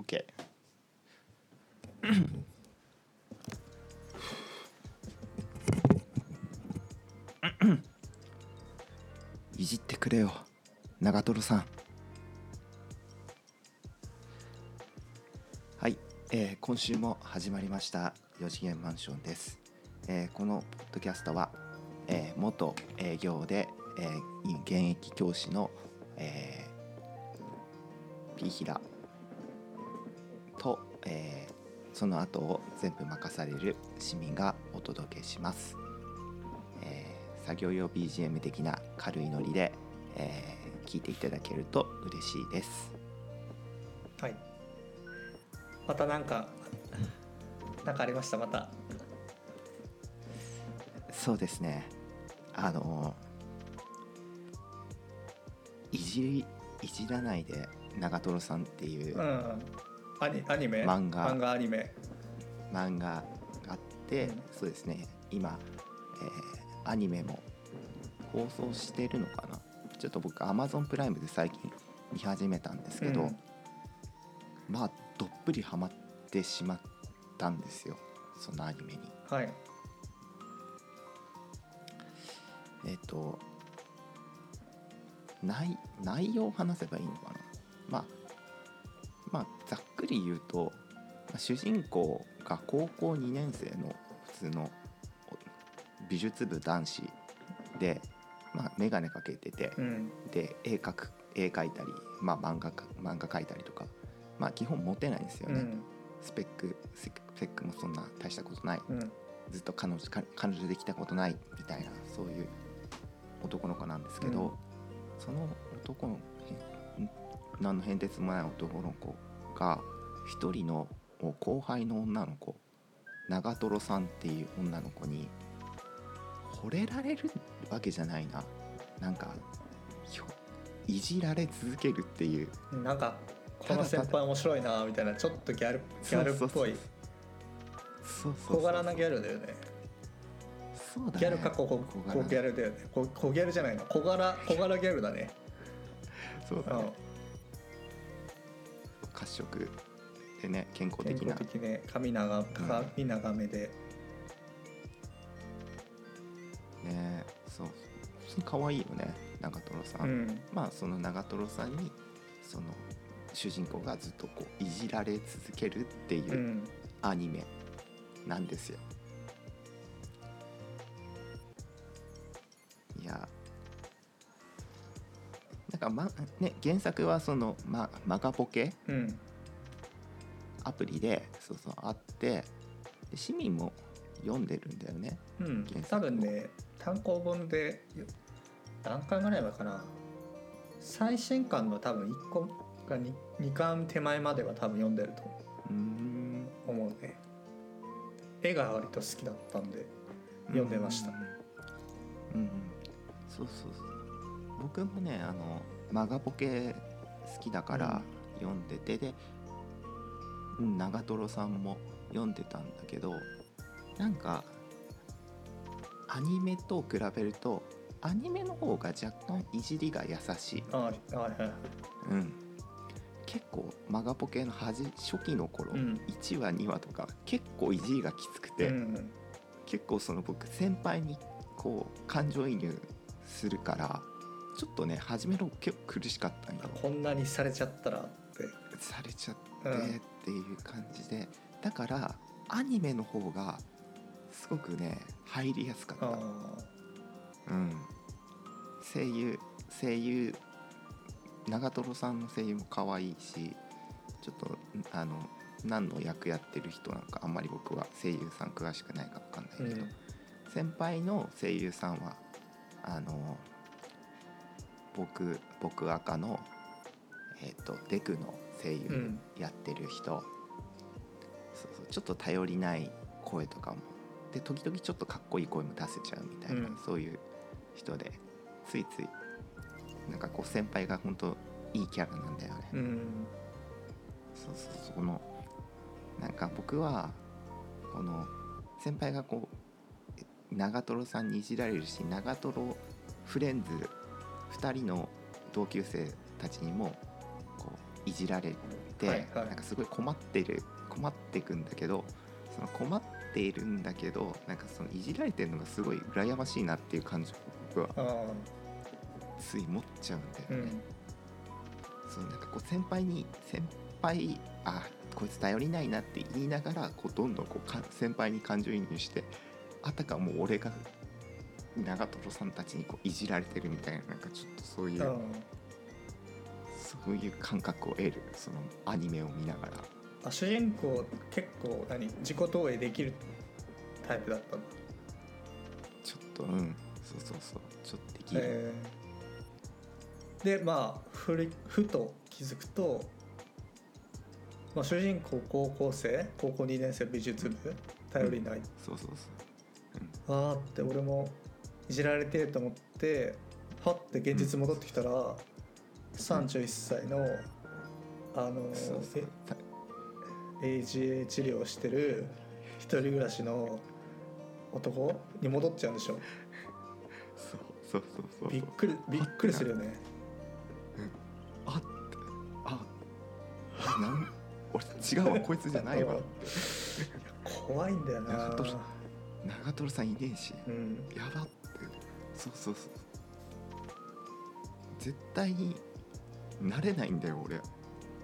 OK いじってくれよ長瀞さん。はい、えー今週も始まりました4次元マンションです、えーこのポッドキャストは、えー元営業で、えー現役教師の、えーピーヒラ、えーその後を全部任される市民がお届けします、えー作業用 BGM 的な軽いノリで、えー聞いていただけると嬉しいですはい。またなんか、なんかありました、また。そうですねあのいじりいじらないで長瀞さんっていううん。アニアニメ？漫画。漫画アニメ。漫画があって、うん。そうですね。今、えーアニメも放送してるのかな？ちょっと僕 Amazon プライムで最近見始めたんですけど、うん。まあどっぷりハマってしまったんですよ。そのアニメに。はい。えっ、と内内容を話せばいいのかな？まあり言うと、まあ主人公が高校2年生の普通のお美術部男子で、まあ、眼鏡かけてて、うん。で絵描く絵描いたり、まあ、漫画か漫画描いたりとか、まあ、基本モテないんですよね、うん。スペックスペックもそんな大したことないうん。ずっと彼女か彼女できたことないみたいなそういう男の子なんですけど、うんその男の何の変哲もない男の子が一人の後輩の女の子長瀞さんっていう女の子に惚れられるわけじゃないななんかいじられ続けるっていうなんか、この先輩面白いなみたいな、ちょっとギャル、ギャルっぽい。小柄なギャルだよね。そうだねギャルか小小小ギャルだよね。小小ギャルじゃないの。小柄、小柄ギャルだね。そうだねうん。褐色でね健康健的な。康的ね、髪長、髪長めで。ねそう。普通に可愛いよね長瀞さ、うんん。まあその長瀞さんにその主人公がずっとこういじられ続けるっていううん。アニメなんですよ、いや。なんかまね原作はその、ま、マガポケうん。アプリでそうそうあってで市民も読んでるんだよね。うん多分ね単行本で何回ぐらい前かな。最新刊の多分1個が 2, 2巻手前までは多分読んでると思う。ね。絵が割と好きだったんで読んでました。うん、うん、そうそうそう。僕もねあのマガポケ好きだから読んでて、で、うん、長瀞さんも読んでたんだけどなんかアニメと比べるとアニメの方が若干いじりが優しい、あはいはいはい。うん、結構マガポケの初初期の頃、うん。1話2話とか結構いじりがきつくて、うん結構その僕先輩にこう感情移入するからちょっとね初めの結構苦しかったんよ。こんなにされちゃったらって。されちゃってうんっていう感じで、だからアニメの方がすごくね入りやすかった、あうん、声優声優長瀞さんの声優も可愛いしちょっとあの何の役やってる人なのかあんまり僕は声優さん詳しくないか分かんないけど、うん。先輩の声優さんはあの僕僕赤の、えー、とデクの声優うんやってる人、そうそう。ちょっと頼りない声とかも。で時々ちょっとかっこいい声も出せちゃうみたいな、うん。そういう人で。ついついなんかこう先輩が本当いいキャラなんだよね。うん。そうそう。そこのなんか僕はこの先輩がこう長瀞さんにいじられるし長瀞フレンズ2人の同級生たちにもいじられて、はいはい。なんかすごい困ってる困ってくんだけどその困っているんだけどなんかそのいじられてるのがすごい羨ましいなっていう感じを僕はあつい持っちゃうんだよね。ん。そうなんかこう先輩に先輩あこいつ頼りないなって言いながらこうどんどんこうか先輩に感情移入してあたかもう俺が長瀞さんたちにこういじられてるみたいななんかちょっとそういう、うんそういう感覚を得るそのアニメを見ながら。あ主人公結構何自己投影できるタイプだったの？ちょっとうん。そうそうそう。ちょっとできる、えー。でまあふりふと気づくと、まあ、主人公高校生？高校2年生美術部？頼りない、そうそうそう。あーって俺もいじられてると思ってはって現実戻ってきたら、31歳のあのそう。そうえ AGA 治療をしてる一人暮らしの男に戻っちゃうんでしょ。そうそうそうそう。びっくりびっくりするよね。あっあなん俺違うわこいつじゃないわ。怖いんだよな。長瀞長瀞さんいねえし。うん。やばって。そうそうそう。絶対になれないんだよ俺。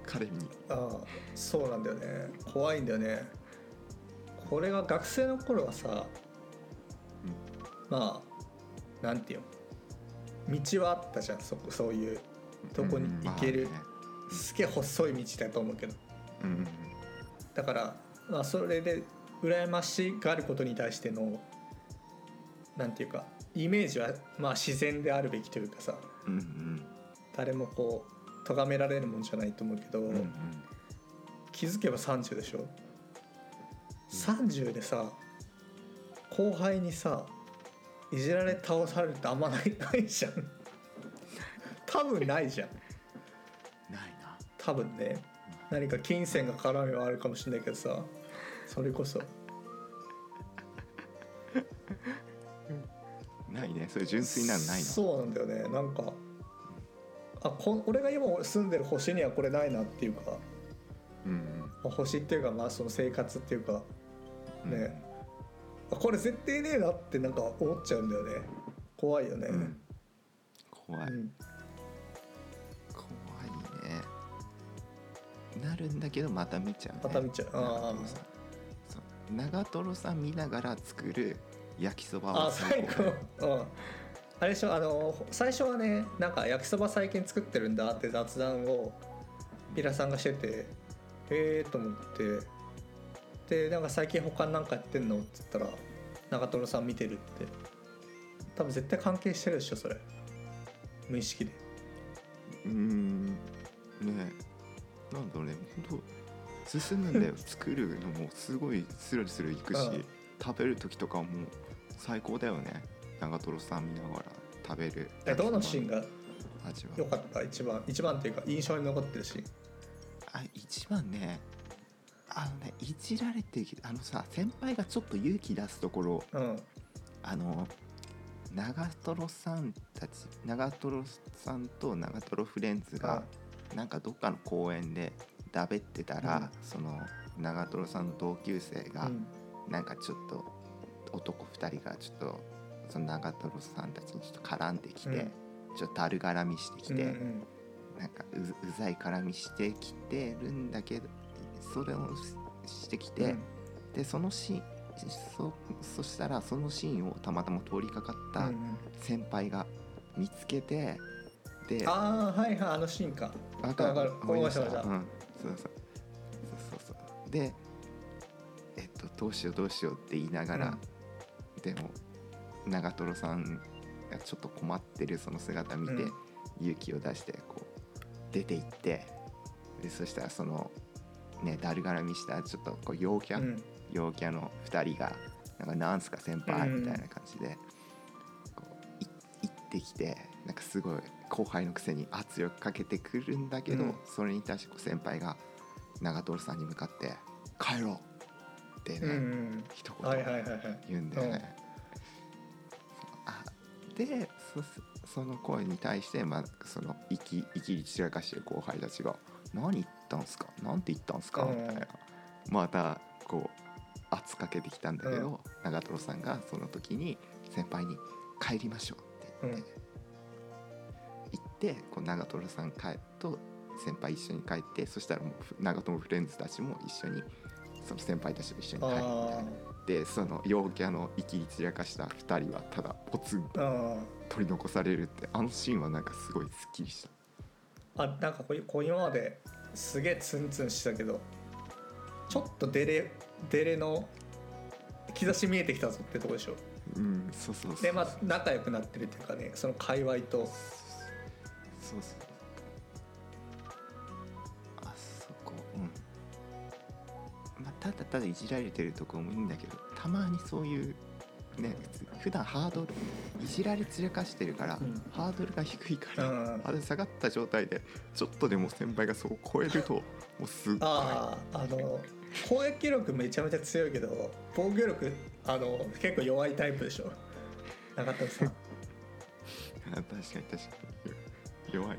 彼に。ああそうなんだよね。怖いんだよね。これが学生の頃はさ、まあなんていうの？道はあったじゃんそこそういうどこに行ける、うんまあね。すげえ細い道だと思うけど。うんうん。だから、まあ、それで羨ましがることに対してのなんていうかイメージはまあ自然であるべきというかさ。うんうん。誰もこう咎められるもんじゃないと思うけど、うんうん。気づけば30でしょ？30でさ後輩にさいじられ倒されるってあんまない ないじゃん。多分ないじゃん。ないな。多分ね。何か金銭が絡みはあるかもしれないけどさそれこそ。ないね。そういう純粋なのないの？そうなんだよね。なんかあこ俺が今住んでる星にはこれないなっていうかうんまあ星っていうかまあその生活っていうかうん。ね。あこれ絶対ねえなってなんか思っちゃうんだよね。怖いよね、うん。怖い、うん。怖いね。なるんだけどまた見ちゃう、ね、また見ちゃう。あー。長瀞さんそう。長瀞さん見ながら作る焼きそばはあ最高。うんあれでしょあの最初はねなんか焼きそば最近作ってるんだって雑談をピラさんがしててへえと思って。でなんか最近他に何かやってんのって言ったら長瀞さん見てるって。多分絶対関係してるでしょそれ。無意識で。うーん。ねなんだろうね。本当進むんだよ。作るのもすごいスルスルいくし、うん。食べる時とかも最高だよね長瀞さん見ながら食べる。えどのシーンが味は。良かった？一番一番っていうか印象に残ってるシーン。あ一番ねあのねいじられてあのさ先輩がちょっと勇気出すところ。うん。あの長瀞さんたち長瀞さんと長瀞フレンズがなんかどっかの公園でだべってたら、うん。その長瀞さんの同級生が、うん。なんかちょっと男2人がちょっとその長瀞さんたちにちょっと絡んできて、うん。ちょっとだる絡みしてきて、うんうん。なんかううざい絡みしてきてるんだけどそれをししてきて、でそのシーンそそしたらそのシーンをたまたま通りかかったうんうん。先輩が見つけて、でああはいはいあのシーンか。わわかる。思い出した。思い出したうん、そうそうそう。そうそうでえっとどうしようどうしようって言いながら、でも長瀞さんがちょっと困ってるその姿見て、うん。勇気を出してこう出て行ってでそしたらそのねだるがらみしたちょっとこう陽キャ、うん。陽キャの2人が「なんかなんすか先輩」うんみたいな感じでこうい行ってきてなんかすごい後輩のくせに圧力かけてくるんだけど、うん。それに対してこう先輩が長瀞さんに向かって「帰ろう」ってね、うんうん一言はいはいはいはい。言うんだよね。あでそその声に対して、まあ、その生き生きり散らかしてる後輩たちが「何言ったんすか？なんて言ったんすか?」うん。みたいな。またこう圧かけてきたんだけど、長瀞さんがその時に先輩に「帰りましょう」って言って、行ってこう長瀞さん帰と先輩一緒に帰ってそしたらもう長瀞フレンズたちも一緒にその先輩たちと一緒に帰るみたいあな。でその陽キャの生きり散らかした2人はただポツンと取り残されるってあのシーンはなんかすごいすっきりした。ーあなんかこうこう今まですげえツンツンしてたけどちょっとデレデレの兆し見えてきたぞってとこでしょ？うん、そうそうそうでまあ仲良くなってるっていうかねその界隈とそうそうただただいじられてるとこもいいんだけどたまにそういうね普段ハードルいじられ散らかしてるから、うん。ハードルが低いから、うん。ハードル下がった状態でちょっとでも先輩がそう超えるともうすっごい。あああの攻撃力めちゃめちゃ強いけど防御力あの結構弱いタイプでしょ。中田さん。あ確かに確かに。弱い。ね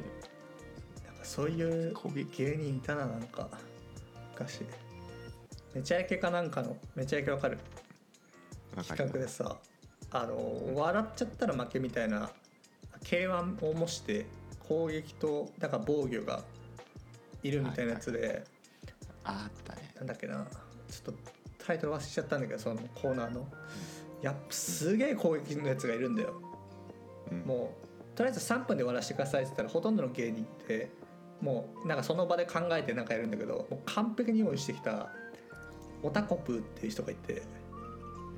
なんかそういう攻撃。芸人いたななんか。昔めちゃイケかなんかのめちゃイケわかる。企画るでさあの笑っちゃったら負けみたいな K1 を模して攻撃とだから防御がいるみたいなやつで、あったね。なんだっけなちょっとタイトル忘れちゃったんだけどそのコーナーの。やっぱすげえ攻撃のやつがいるんだよ。うん。もうとりあえず3分で終わらせてくださいって言ったらほとんどの芸人ってもうなんかその場で考えてなんかやるんだけどもう完璧に用意してきたオタコプーっていう人がいて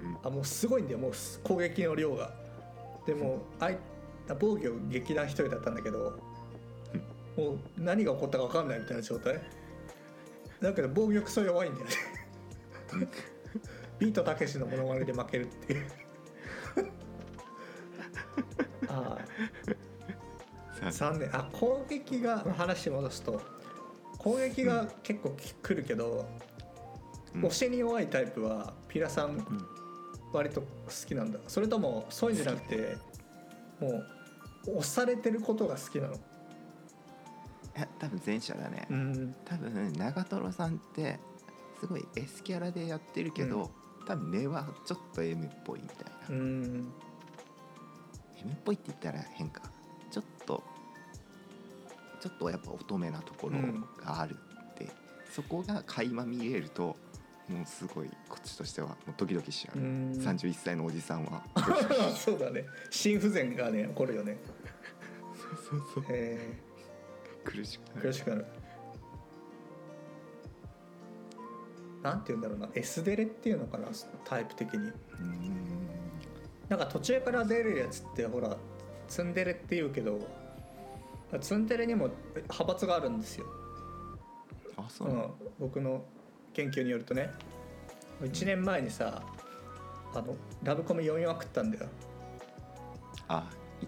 うん。あもうすごいんだよもう攻撃の量が。でもあい防御劇団一人だったんだけどもう何が起こったか分かんないみたいな状態。だけど防御クソ弱いんだよね。ビートたけしのモノマネで負けるっていう。ああさ残念。あ攻撃が話戻すと攻撃が結構き来るけど、うん。押しに弱いタイプはピラさんうん。割と好きなんだ。それともそういうんじゃなくてもう押されてることが好きなの？いや多分前者だね、うん。多分長瀞さんってすごい S キャラでやってるけど、多分根はちょっと M っぽいみたいな、うん。M っぽいって言ったら変か。ちょっとちょっとやっぱ乙女なところがあるって、そこが垣間見えるともうすごいこっちとしてはもうドキドキしちゃう、うん。31歳のおじさんは。そうだね。心不全がね起こるよね。そうそうえ。苦しくー、なる。苦しくなる。なんて言うんだろうな。S デレっていうのかなタイプ的に。うん。なんか途中から出るやつってほらツンデレって言うけどツンデレにも派閥があるんですよ。あそう僕の研究によるとね1年前にさあのラブコメ読みまくったんだよ。あい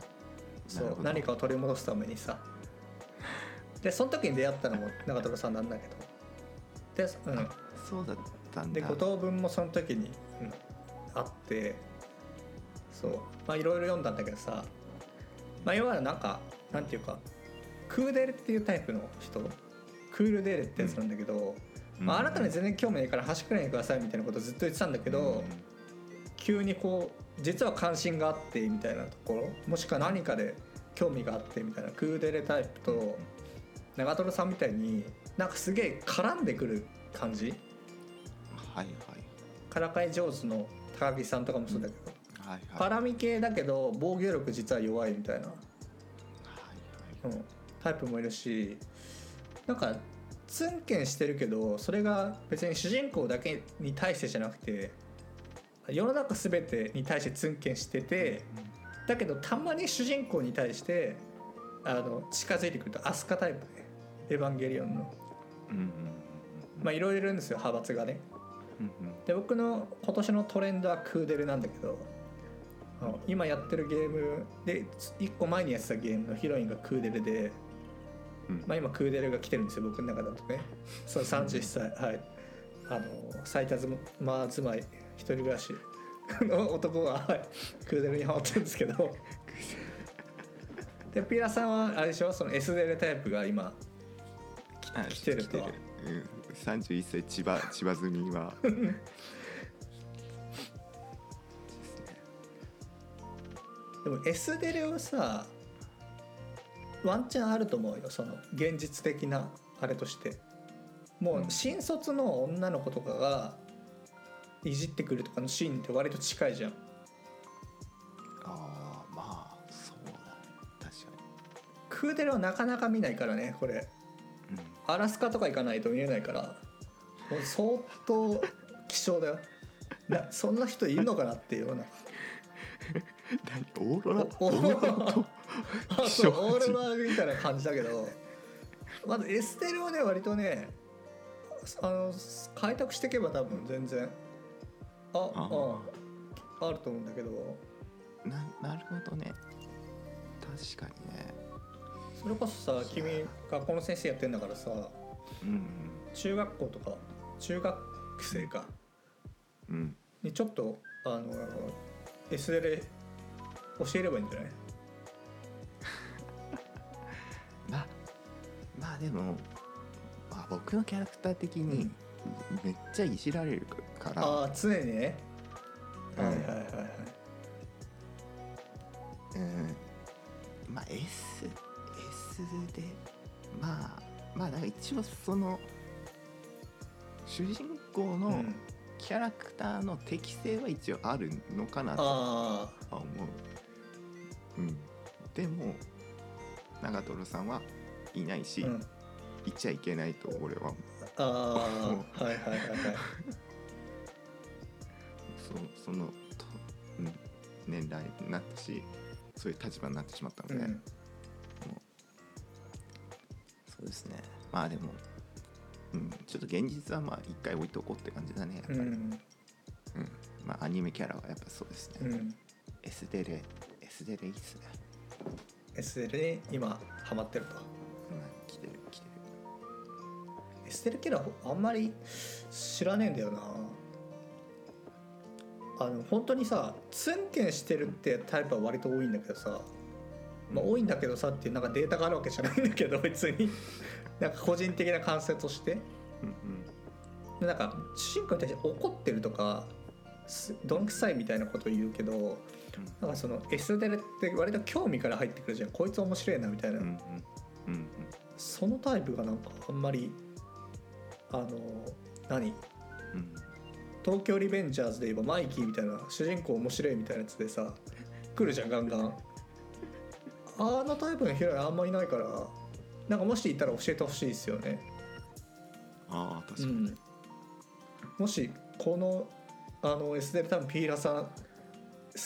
そう何かを取り戻すためにさ。でその時に出会ったのも長瀞さんなんだけど。で,、うん、そうだったんだ。で五等分もその時に、うん、あって。そう。まあいろいろ読んだんだけどさ。まあ要はなんかなんていうかクーデレっていうタイプの人クールデーレってやつなんだけど、まあ、あなたに全然興味ないから端くらいにくださいみたいなことずっと言ってたんだけど、急にこう実は関心があってみたいなところもしくは何かで興味があってみたいなクーデレタイプと長瀞さんみたいになんかすげえ絡んでくる感じ？はいはい。からかい上手の高木さんとかもそうだけど、はいはい。パラミ系だけど防御力実は弱いみたいな、はいはい。うん、タイプもいるしなんかツンケンしてるけどそれが別に主人公だけに対してじゃなくて世の中全てに対してツンケンしててだけどたまに主人公に対してあの近づいてくるとアスカタイプね。エヴァンゲリオンの。うんうんまあいろいろいるんですよ派閥がね。うんうん。で僕の今年のトレンドはクーデルなんだけど今やってるゲームで1個前にやってたゲームのヒロインがクーデルで、うんまあ、今クーデルが来てるんですよ僕の中だとね。その31歳。はい。あの最多妻まあ住まい一人暮らしの男が、はい、クーデルにハマってるんですけど。でピーラさんはあれでしょ？その S デルタイプが今来てるとは。来うん、31歳千葉千葉住みは。でも S デレはさワンチャンあると思うよその現実的なあれとして。もう新卒の女の子とかがいじってくるとかのシーンって割と近いじゃん。ああまあそうだね。確かクーデレはなかなか見ないからねこれ。に、アラスカとか行かないと見えないから。もう相当希少だよ。なそんな人いるのかなっていうような。うん、何オーロラ？おオーロラそうオーロラみたいな感じだけど。まずエステルはね割とねあの開拓していけば多分全然。ああああると思うんだけど。ななるほどね。確かにね。それこそさ君学校の先生やってんだからさ。うん中学校とか中学生か。うん。うん。にちょっとあの S デレ教えればいいんじゃない？まあでも、まあ、僕のキャラクター的にめっちゃいじられるから、ああ常にね、うん。はいはいはい。はいうん。まあ S, S でまあまあなんか一応その主人公のうん。キャラクターの適性は一応あるのかなとあは思う、うん、でも長瀞さんはいないし、あうん。いっちゃいけないと俺は。ああはいはいはいはい。そそのと、うん、年代になったしそういう立場になってしまったので、うん。そうですね。まあでも、うん、ちょっと現実はまあ一回置いとこうって感じだねやっぱり、ううん。んまあアニメキャラはやっぱそうですね、うん。S デレ S デレいいっすね、SL に今ハマってると SL キャラあんまり知らねえんだよな。あの本当にさツンケンしてるってタイプは割と多いんだけどさ、まあ、多いんだけどさっていうなんかデータがあるわけじゃないんだけど 別に。なんか個人的な感想として。うんでなんか主人公に対して怒ってるとかすどんくさいみたいなことを言うけどなんかその S デレって割と興味から入ってくるじゃん。こいつ面白いなみたいな、うんうん。うんうん。そのタイプがなんかあんまりあの何？うん。東京リベンジャーズで言えばマイキーみたいな主人公面白いみたいなやつでさ 来るじゃんガンガン。あのタイプのヒロインあんまいないからなんかもしいたら教えてほしいですよね。ああ確かに、うん。もしこのあの S デル多分ピーラさん好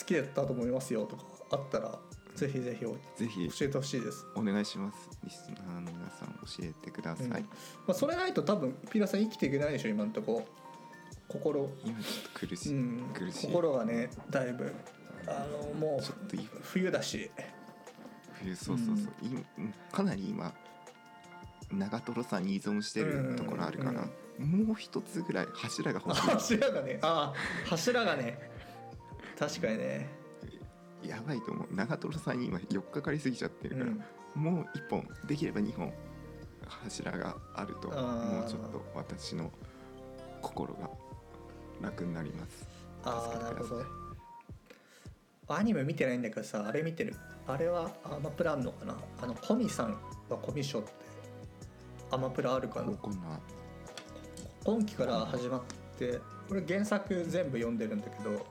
きだったと思いますよとかあったらぜひぜひ教ぜひ。えてほしいです、お願いします。リスナーの皆さん教えてください、うん。まあ、それないと多分ピーラさん生きていけないでしょ今んとこ。心。今ちょっと苦しい、うん。苦しい。心がねだいぶ。あのもうちょっとい冬だし。冬そうそうそう、いかなり今長瀞さんに依存してるところあるから、もう一つぐらい柱が欲し柱がね。ああ柱がね。確かにね、いやばいと思う。長瀞さんに今4日かかりすぎちゃってうるから、ん、もう1本できれば2本柱があるともうちょっと私の心が楽になります。ああなるほどアニメ見てないんだけどさあれ見てる？あれはアマプラあんのかな？あのコミさんはコミショってアマプラあるかな。今期から始まってこれ原作全部読んでるんだけど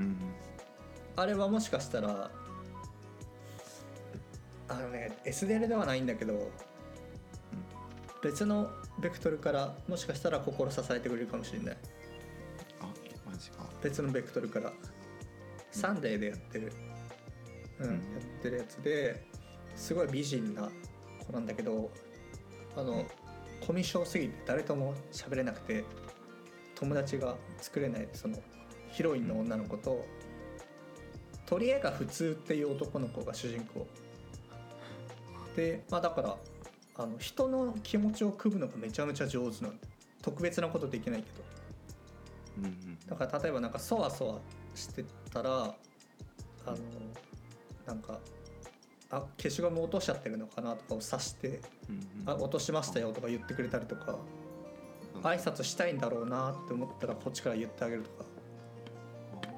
うんあれはもしかしたらあのね SDL ではないんだけど、別のベクトルからもしかしたら心支えてくれるかもしれない。あマジか。別のベクトルから。サンデーでやってる、うんうん。やってるやつですごい美人な子なんだけどあのコミュ障すぎて誰とも喋れなくて友達が作れないそのヒロインの女の子と鳥江が普通っていう男の子が主人公。でまあだからあの人の気持ちを汲むのがめちゃめちゃ上手なの。特別なことできないけど。うんうんだから例えばなんかそわそわしてたらあのなんかあ消しゴム落としちゃってるのかなとかを指して「うんうん。あ落としましたよ」とか言ってくれたりとか挨拶したいんだろうなって思ったらこっちから言ってあげるとか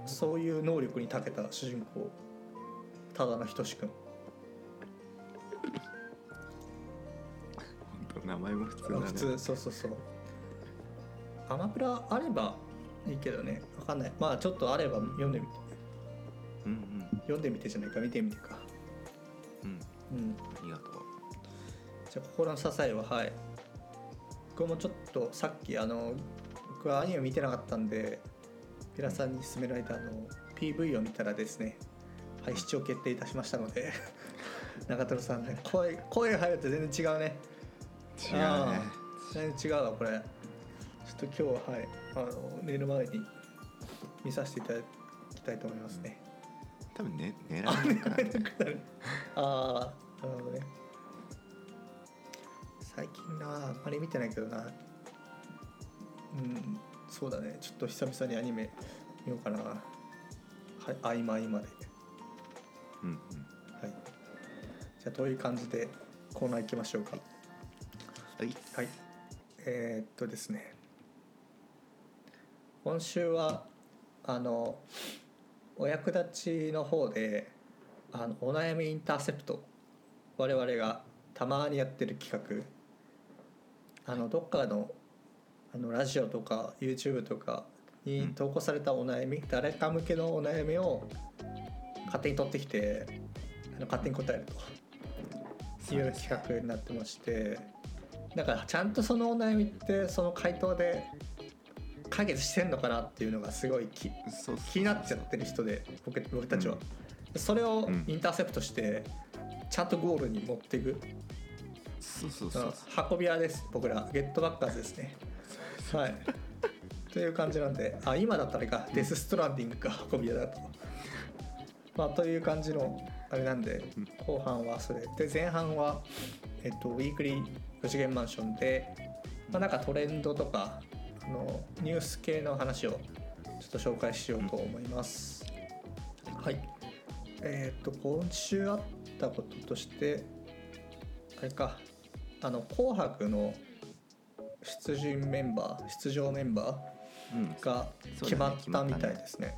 そういう能力に長けた主人公ただのひとしくん本当名前も普通だね。普通そうそうそう。アマプラあればいいけどね。わかんない。まあちょっとあれば読んでみて。うんうん。読んでみてじゃないか。見てみてか。うん。うん。ありがとう。じゃあ心の支えははい。僕もちょっとさっきあの僕はアニメ見てなかったんでピラさんに勧められたあの PV を見たらですねはい視聴決定いたしましたので 中トロさんね声声入ると全然違うね。違うね。全然違うわこれ。ちょっと今日ははいあの寝る前に見させていただきたいと思いますね。多分ね狙わないからね。ああなるほどね。最近なあんまり見てないけどな。うんそうだね。ちょっと久々にアニメ見ようかな。はい合間合間で。うんうん。はい。じゃあどういう感じでコーナー行きましょうか？はい。はい。えー、っとですね。今週はあのお役立ちの方であのお悩みインターセプト。我々がたまにやってる企画。あのどっかのあのラジオとか YouTube とかに投稿されたお悩み、誰か向けのお悩みを勝手に取ってきてあの勝手に答えるという企画になってましてだからちゃんとそのお悩みってその回答で解決してんのかなっていうのがすごい気になっちゃってる人で僕僕たちは、それをうん。インターセプトしてちゃんとゴールに持っていく、そう運び屋です僕ら。ゲットバッカーズですねはい。という感じなんであ今だったらあれか。デス・ストランディングか。運び屋だと。まあという感じのあれなんでうん。後半はそれ。で前半はえっとウィークリー4次元マンションでまあなんかトレンドとかあのニュース系の話をちょっと紹介しようと思います、はい。えっと今週あったこととしてあれか。あの「紅白」の出陣メンバー出場メンバうん。ーが決まったみたいですね。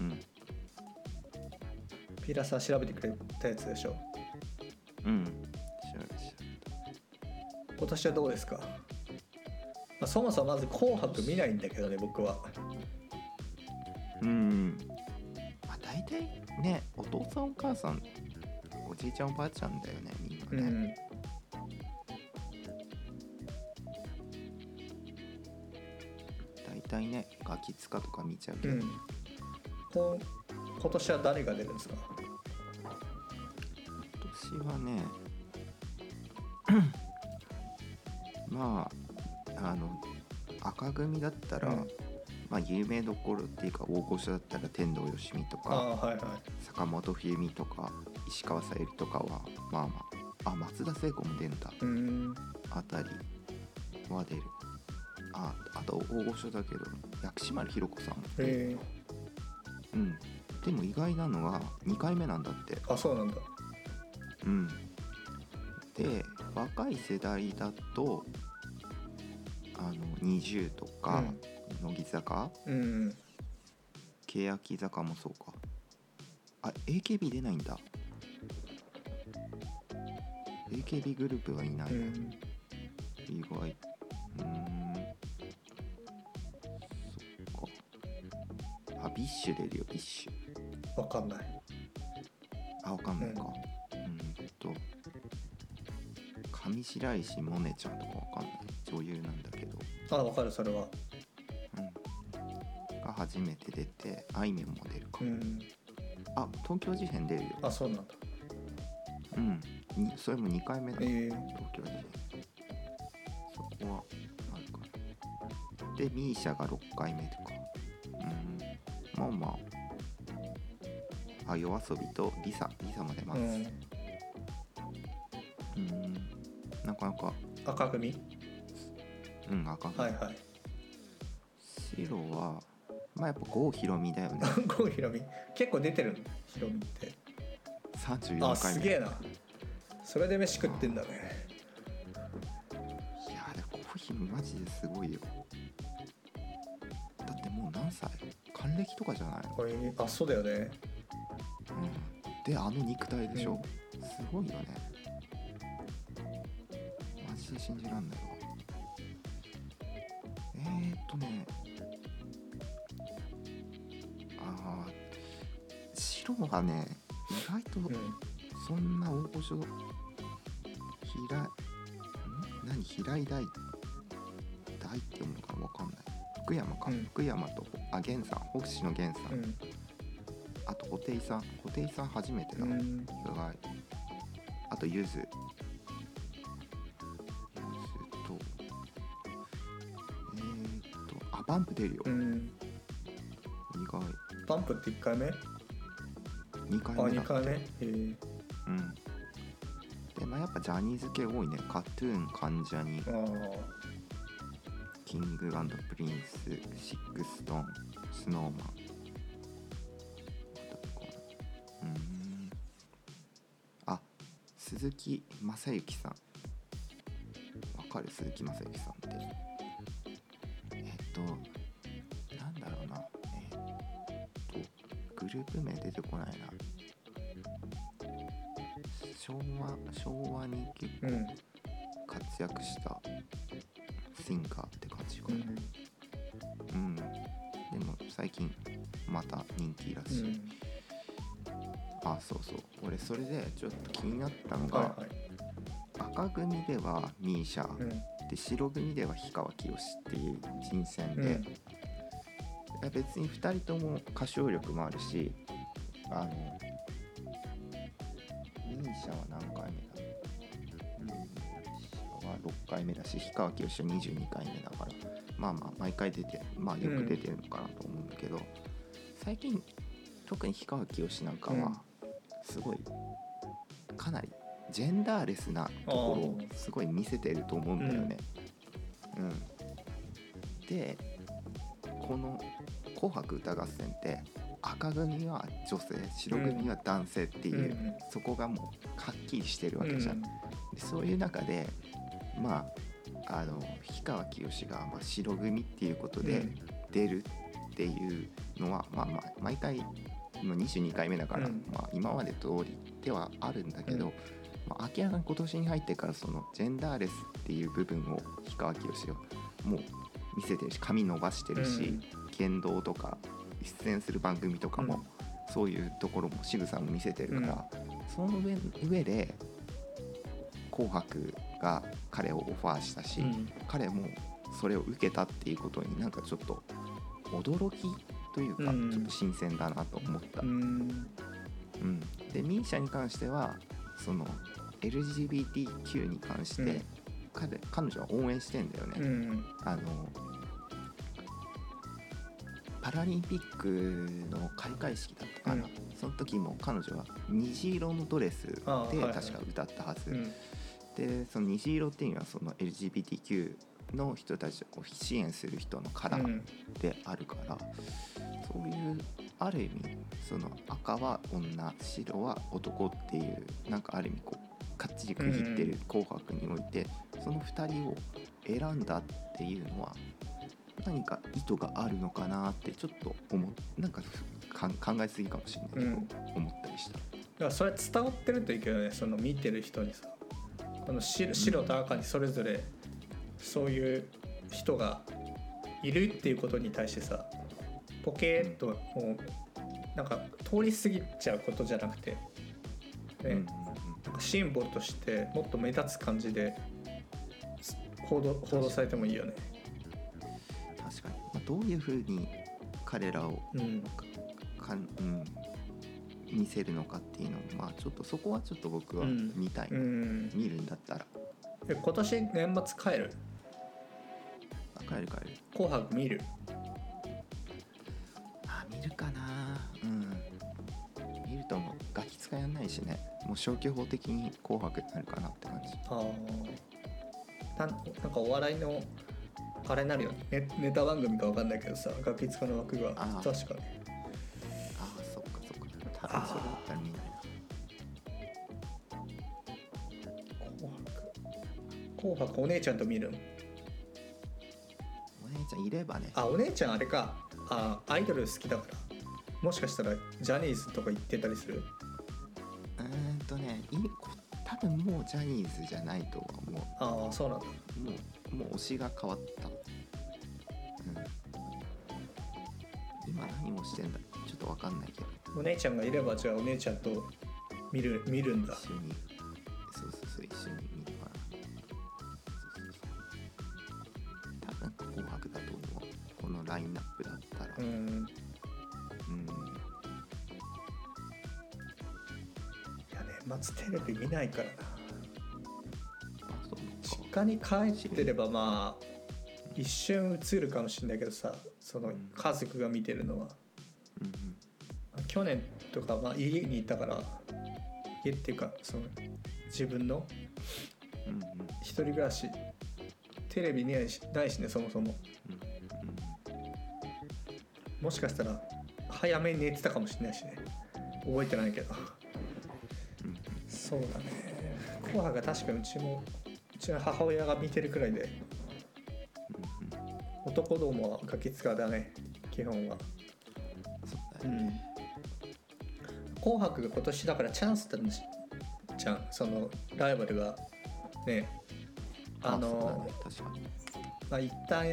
うん。ピーラーさん調べてくれたやつでしょ。うん。調べ調今年はどうですか、まあ、そもそもまず「紅白」見ないんだけどね僕は。べうん。まあ大体ねお父さんお母さんおじいちゃんおばあちゃんだよねみんうなね、ん体ねガキ使とか見ちゃうけど、うん。こ今年は誰が出るんですか？今年はね まああの赤組だったら、うん。まあ有名どころっていうか大御所だったら天童よしみとあかあはいはい。坂本冬美とか石川さゆりとかはまあまああ松田聖子も出るんだ。うん。あたりは出るああと大御所だけど薬師丸ひろ子さんもえう。ん。でも意外なのは2回目なんだって。ー、あそうなんだ。うん。で若い世代だとあの20とか、乃木坂？うん欅坂もそうか。あ AKB 出ないんだ。AKB グループはいない、うん。意外 BiSH出るよ BiSH。わかんない。あわかんないか、うん、と。上白石萌音ちゃんとかわかんない。女優なんだけど、あわかるそれは。うん、が初めて出てあいみょんも出るか、うん。あ東京事変出るよ。あそうなんだ。うん。にそれも2回目だ、え。ー、東京事変。そこはあるか。なで misia が6回目とかうんまあまあ。あ夜遊びとリサ。リサも出ますうん。うん。なかなか。赤組？うん赤はいはい。白はまあやっぱ郷ひろみだよね。郷ひろみ？結構出てるの？ひろみって。34あ回目。すげえな。それで飯食ってんだねあそうだよね。うん、であの肉体でしょ、すごいよね。マジで信じらんないわ。えー、っとね。ああ白はね意外とうん。そんな大御所平ん何？平井大大って読むのかなわかんない。福山か、うん。福山とあ源さん。北市の源さん、うんあと布袋さん布袋さん初めてだ、意うん。外あとゆず。ゆずとえー、っとあバンプ出るよ、うん。意外パンプって1回目？あ2回目だ。2回目？へえうん。でまあやっぱジャニーズ系多いね。カトゥーン関ジャニ。ああKing & Prince SixTONES Snow Man 鈴木雅之さん。わかる鈴木雅之さんって。えっとなんだろうな。えっとグループ名出てこないな。昭和昭和に結構うん。活躍したシンガーって感じかな、うん。うん、でも最近また人気らしい、うんあそうそう。俺それでちょっと気になったのが、はいはい。赤組では MISIA、うん。で白組では氷川きよしっていう人選で、うん。いや別に2人とも歌唱力もあるしあの MISIA は何回目だ？は6回目だし氷川きよしは22回目だからまあまあ毎回出てまあよく出てるのかなと思うんだけど、最近特に氷川きよしなんかはすごいかなりジェンダーレスなところをすごい見せてると思うんだよね。うん。でこの「紅白歌合戦」って赤組は女性白組は男性っていう、うんそこがもうはっきりしてるわけじゃん。でそういう中でまああの氷川きよしがまあ白組っていうことで出るっていうのは、まあまあ毎回今22回目だから、うん。まあ、今まで通りではあるんだけど、うん。まあ、明らかに今年に入ってからそのジェンダーレスっていう部分を氷川きよしはもう見せてるし髪伸ばしてるし、言動とか出演する番組とかも、そういうところも仕草も見せてるから、その上上で「紅白」が彼をオファーしたし、うん。彼もそれを受けたっていうことになんかちょっと驚きというか、うん。ちょっと新鮮だなと思った。うん。うん、で MISIA に関してはその LGBTQ に関して、うん。彼彼女は応援してんだよね。うん。あのパラリンピックの開会式だったかな、うん。その時も彼女は虹色のドレスで確か歌ったはず、うん。でその虹色っていうのはその LGBTQ の人たちを支援する人のカラーうんであるから、そういうある意味その赤は女白は男っていうなんかある意味こうかっちり区切ってる「紅白」において、その2人を選んだっていうのは何か意図があるのかなってちょっと思っなんかか考えすぎかもしれないけど、うん思ったりした。だからそれ伝わってるといいけどねその見てる人にさこの白白と赤にそれぞれそういう人がいるっていうことに対してさポケーっともうなんか通り過ぎちゃうことじゃなくて、ねうんなんかシンボルとしてもっと目立つ感じです報道報道されてもいいよね。確かに、まあ、どういうふうに彼らをうん。かん、うん、見せるのかっていうのもまあちょっとそこはちょっと僕はうん。見たい、うん、見るんだったら。え今年年末帰る？あ帰る帰る。紅白見る？あ見るかな。うん。見ると思う。ガキ使やんないしね。もう消去法的に「紅白」になるかなって感じ。ああなんかお笑いのあれになるよね。ネネタ番組か分かんないけどさガキ使の枠が。確かに。ああそっかそっか。多分それだったら見ないな。紅白。紅白お姉ちゃんと見るのお姉ちゃんいればね。あお姉ちゃんあれか。あアイドル好きだから。もしかしたらジャニーズとか行ってたりする？うーんとねいこ多分もうジャニーズじゃないとは思ああそうなんだ。うもうもう推しが変わった、うん、今何もしてんだ？ちょっとわかんないけど。お姉ちゃんがいればじゃあお姉ちゃんと見る見るんだ。一緒にないからな。実か家に帰ってればまあ一瞬映るかもしれないけどさその家族が見てるのは。うんうん。去年とかまあ家にいたから家っていうかその自分の一人暮らしテレビ見ないしないしねそもそも。もしかしたら早めに寝てたかもしれないしね。覚えてないけどそうだね。紅白が確かうちもうちの母親が見てるくらいで男どもはガキ使だね基本は。そうだよね。うん。紅白が今年だからチャンスだねじゃん。そのライバルが。ね。あのね。まあ一旦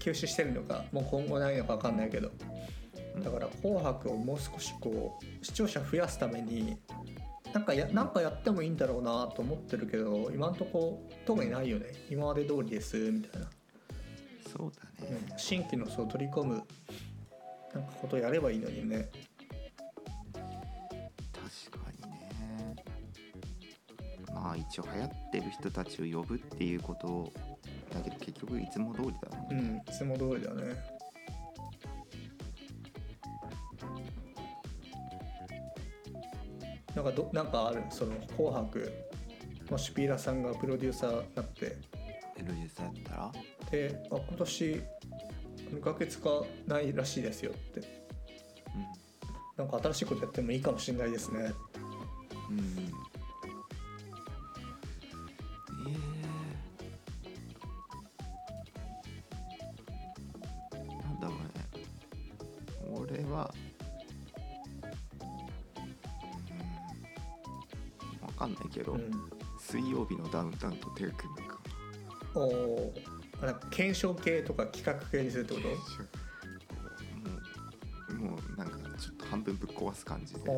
休止してるのかもう今後ないのか分かんないけど。だから「紅白」をもう少しこう視聴者増やすためになんかやなんかやってもいいんだろうなと思ってるけど今んとこ特にないよね。今まで通りですみたいな、そうだね。うん。新規の層を取り込むなんかことやればいいのにね。確かにね。まあ一応流行ってる人たちを呼ぶっていうことだけど結局いつも通りだね、うんいつも通りだねなんかどなんかある？その「紅白」もしピーラさんがプロデューサーになって。プロデューサーやったら？であ今年2ヶ月かないらしいですよって。なんか新しいことやってもいいかもしれないですねうん、曜日のダウンタウンと手を組むか。おおあなんか検証系とか企画系にするってこもうもうなんかちょっと半分ぶっ壊す感じで。ちょっ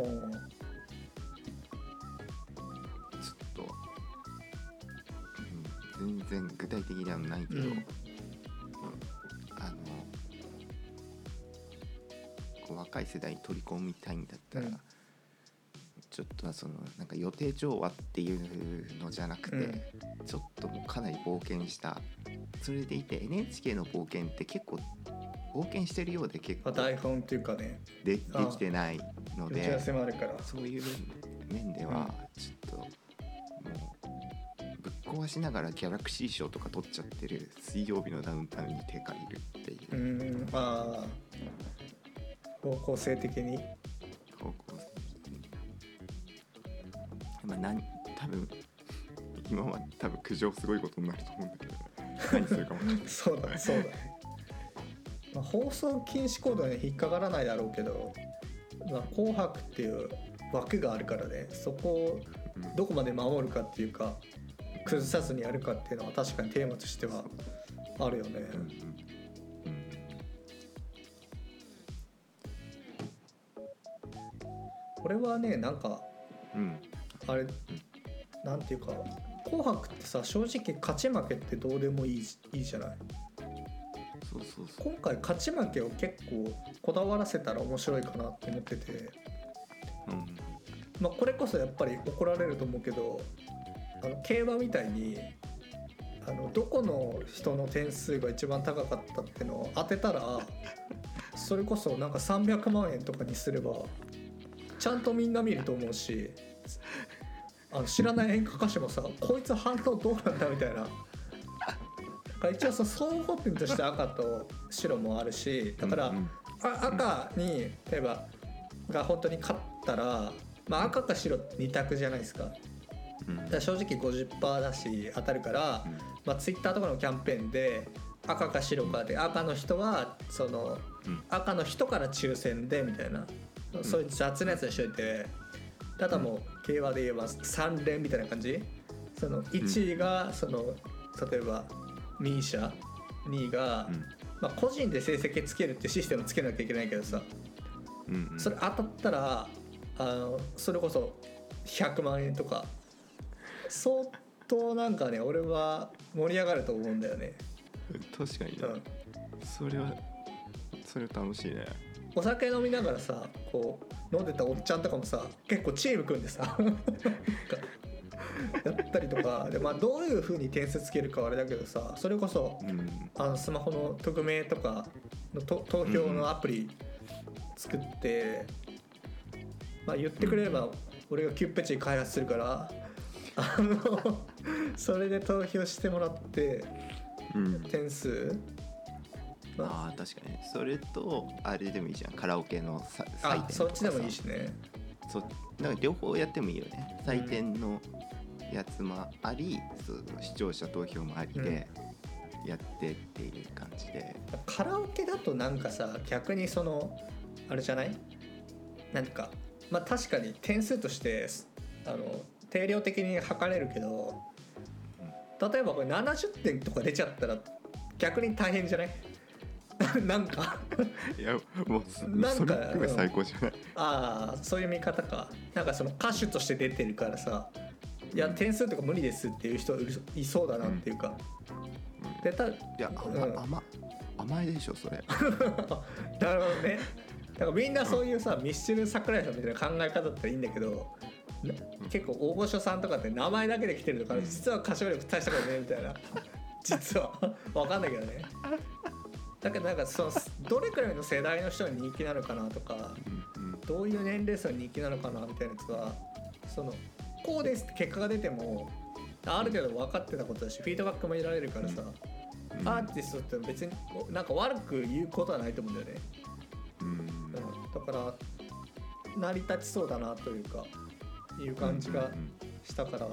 と。うん、全然具体的ではないけど、うんうん。あのこう若い世代に取り込みたいんだったら、うんちょっとはそのなんか予定調和っていうのじゃなくて、うん。ちょっともうかなり冒険した。それでいて NHK の冒険って結構冒険してるようで結まあ構台本っていうかね。でであきてないの打ち合わでせもあるから。そういう面ではちょっともうぶっ壊しながらギャラクシー賞とか取っちゃってる水曜日のダウンタウンに手借りるっていう。う、んああ方向性的に苦情すごいことになると思うんだけど。何するかもそうだそうだ。ね、まあ、放送禁止コードに引っかからないだろうけど「まあ、紅白」っていう枠があるからねそこをうん。どこまで守るかっていうか崩さずにやるかっていうのは確かにテーマとしてはあるよね。うんうんうん。これはねなんかうん。あれなんていうか「紅白」ってさ正直勝ち負けってどうでもいいいいじゃない？そうそうそう。今回勝ち負けを結構こだわらせたら面白いかなって思ってて、うん。まあ、これこそやっぱり怒られると思うけどあの競馬みたいにあのどこの人の点数が一番高かったってのを当てたらそれこそなんか300万円とかにすればちゃんとみんな見ると思うしあの知らない演歌歌手もさこいつ反応どうなんだみたいな。一応その総合点として赤と白もあるしだから、赤に例えばが本当に勝ったら、まあ、赤か白って2択じゃないですか。だ正直50%だし当たるからまあ、ツイッターとかのキャンペーンで赤か白かで赤の人はそのうん。赤の人から抽選でみたいな、そういう雑なやつにしといてただもう競馬で言えば3連みたいな感じ？その1位がその例えばミーシャ2位が、うん。まあ、個人で成績つけるってシステムつけなきゃいけないけどさ。それ当たったらあのそれこそ100万円とか。相当なんかね俺は盛り上がると思うんだよね、確かにね。うん、それはそれ楽しいねお酒飲みながらさこう飲んでたおっちゃんとかもさ結構チーム組んでさ やったりとかで、まあ、どういう風に点数つけるかはあれだけどさそれこそうん。あのスマホの匿名とかのと投票のアプリ作って、まあ、言ってくれれば俺がキュッペチ開発するからあのそれで投票してもらってうん。点数ああ確かに。それとあれでもいいじゃん。カラオケのさ採点あそっちでもいいしね。そうなんか両方やってもいいよね。採点のやつもあり、そう視聴者投票もありでやってっていう感じで、カラオケだとなんかさ逆にそのあれじゃない？なんかまあ確かに点数としてあの定量的に測れるけど例えばこれ70点とか出ちゃったら逆に大変じゃない？なんか。いやもうそなんかそれ含め最高じゃない、ああそういう見方か。なんかその歌手として出てるからさ。いや点数とか無理ですっていう人いそうだなっていうか、でたいや甘,、うん。甘甘いでしょそれ。なるほどね。だからみんなそういうさミスチル桜井さんみたいな考え方だったらいいんだけどな結構大御所さんとかって名前だけで来てるとか実は歌唱力大したことねみたいな。実は。分かんないけどねだけどなんかそのどれくらいの世代の人に人気なのかなとかどういう年齢層に人気なのかなみたいなやつはそのこうですって結果が出てもある程度分かってたことだしフィードバックも得られるからさ、うん。アーティストって別になんか悪く言うことはないと思うんだよね、うん。うん、だから成り立ちそうだなというかいう感じがうんしたから、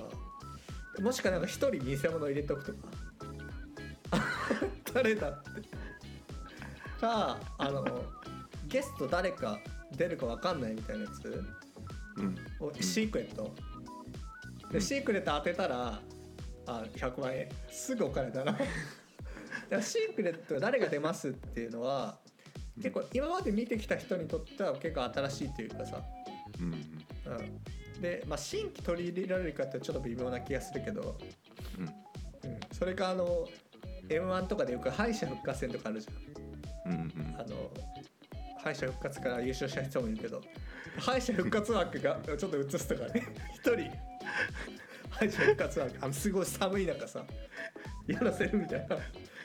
もしかなんか一人偽物入れとくとか。誰だってかあのゲスト誰か出るか分かんないみたいなやつ？うん。をシークレット、でシークレット当てたらあ100万円。すぐお金だなだ シークレット誰が出ますっていうのは結構今まで見てきた人にとっては結構新しいというかさ、うんうん、で、まあ、新規取り入れられるかってちょっと微妙な気がするけど、うん。うん、それかあの m 1とかでよく敗者復活戦とかあるじゃんうんうんあの敗者復活から優勝した人もいるけど敗者復活枠がちょっと映すとかね。一人。敗者復活枠。あのすごい寒い中さやらせるみたいな。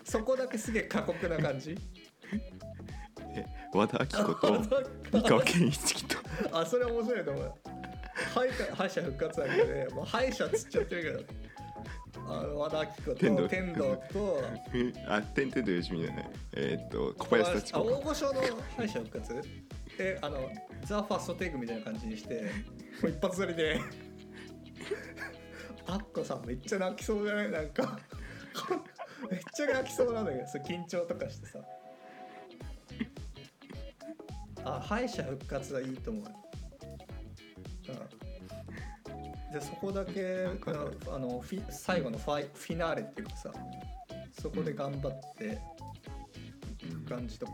そこだけすげえ過酷な感じ。え和田アキ子と三河健一と。あそれ面白いと思う。敗者敗者復活枠でもう敗者つっちゃってるけど。ねあの和田アキ子と天童天童と あ天々とよしみじゃないえーっと小林幸あ大子御所の敗者復活？えあのザ・ファーストテイクみたいな感じにしてもう一発撮りで。アッコさんめっちゃ泣きそうじゃない？なんか。めっちゃ泣きそうなんだけど緊張とかしてさ。あ敗者復活はいいと思う、うん、でそこだけああのフィ最後のファイフィナーレっていうかさそこで頑張って感じとか、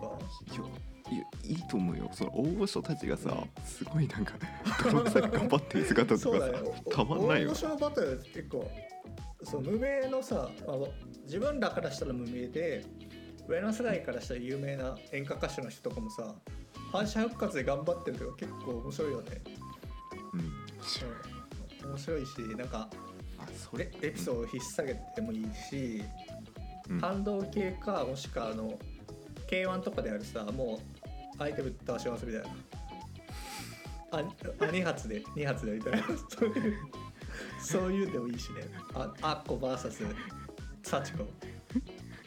いやいやいいと思うよ。その大御所たちがさすごいなんか泥臭く頑張ってる姿とかさたまんないよ大御所のバトル結構そう無名のさ、まあ、自分らからしたら無名で上の世代からしたら有名な演歌歌手の人とかもさ敗者復活で頑張ってるとか結構面白いよね、うん。う。ん、面白いしなんかあそれエエピソードを引っ提げてもいいし、うん。感動系かもしくはあの K1 とかであるさもうアイテム出しますみたいな。ああ2発で2発でみたいな。そういうそういうでもいいしね。あアッコ VS 幸子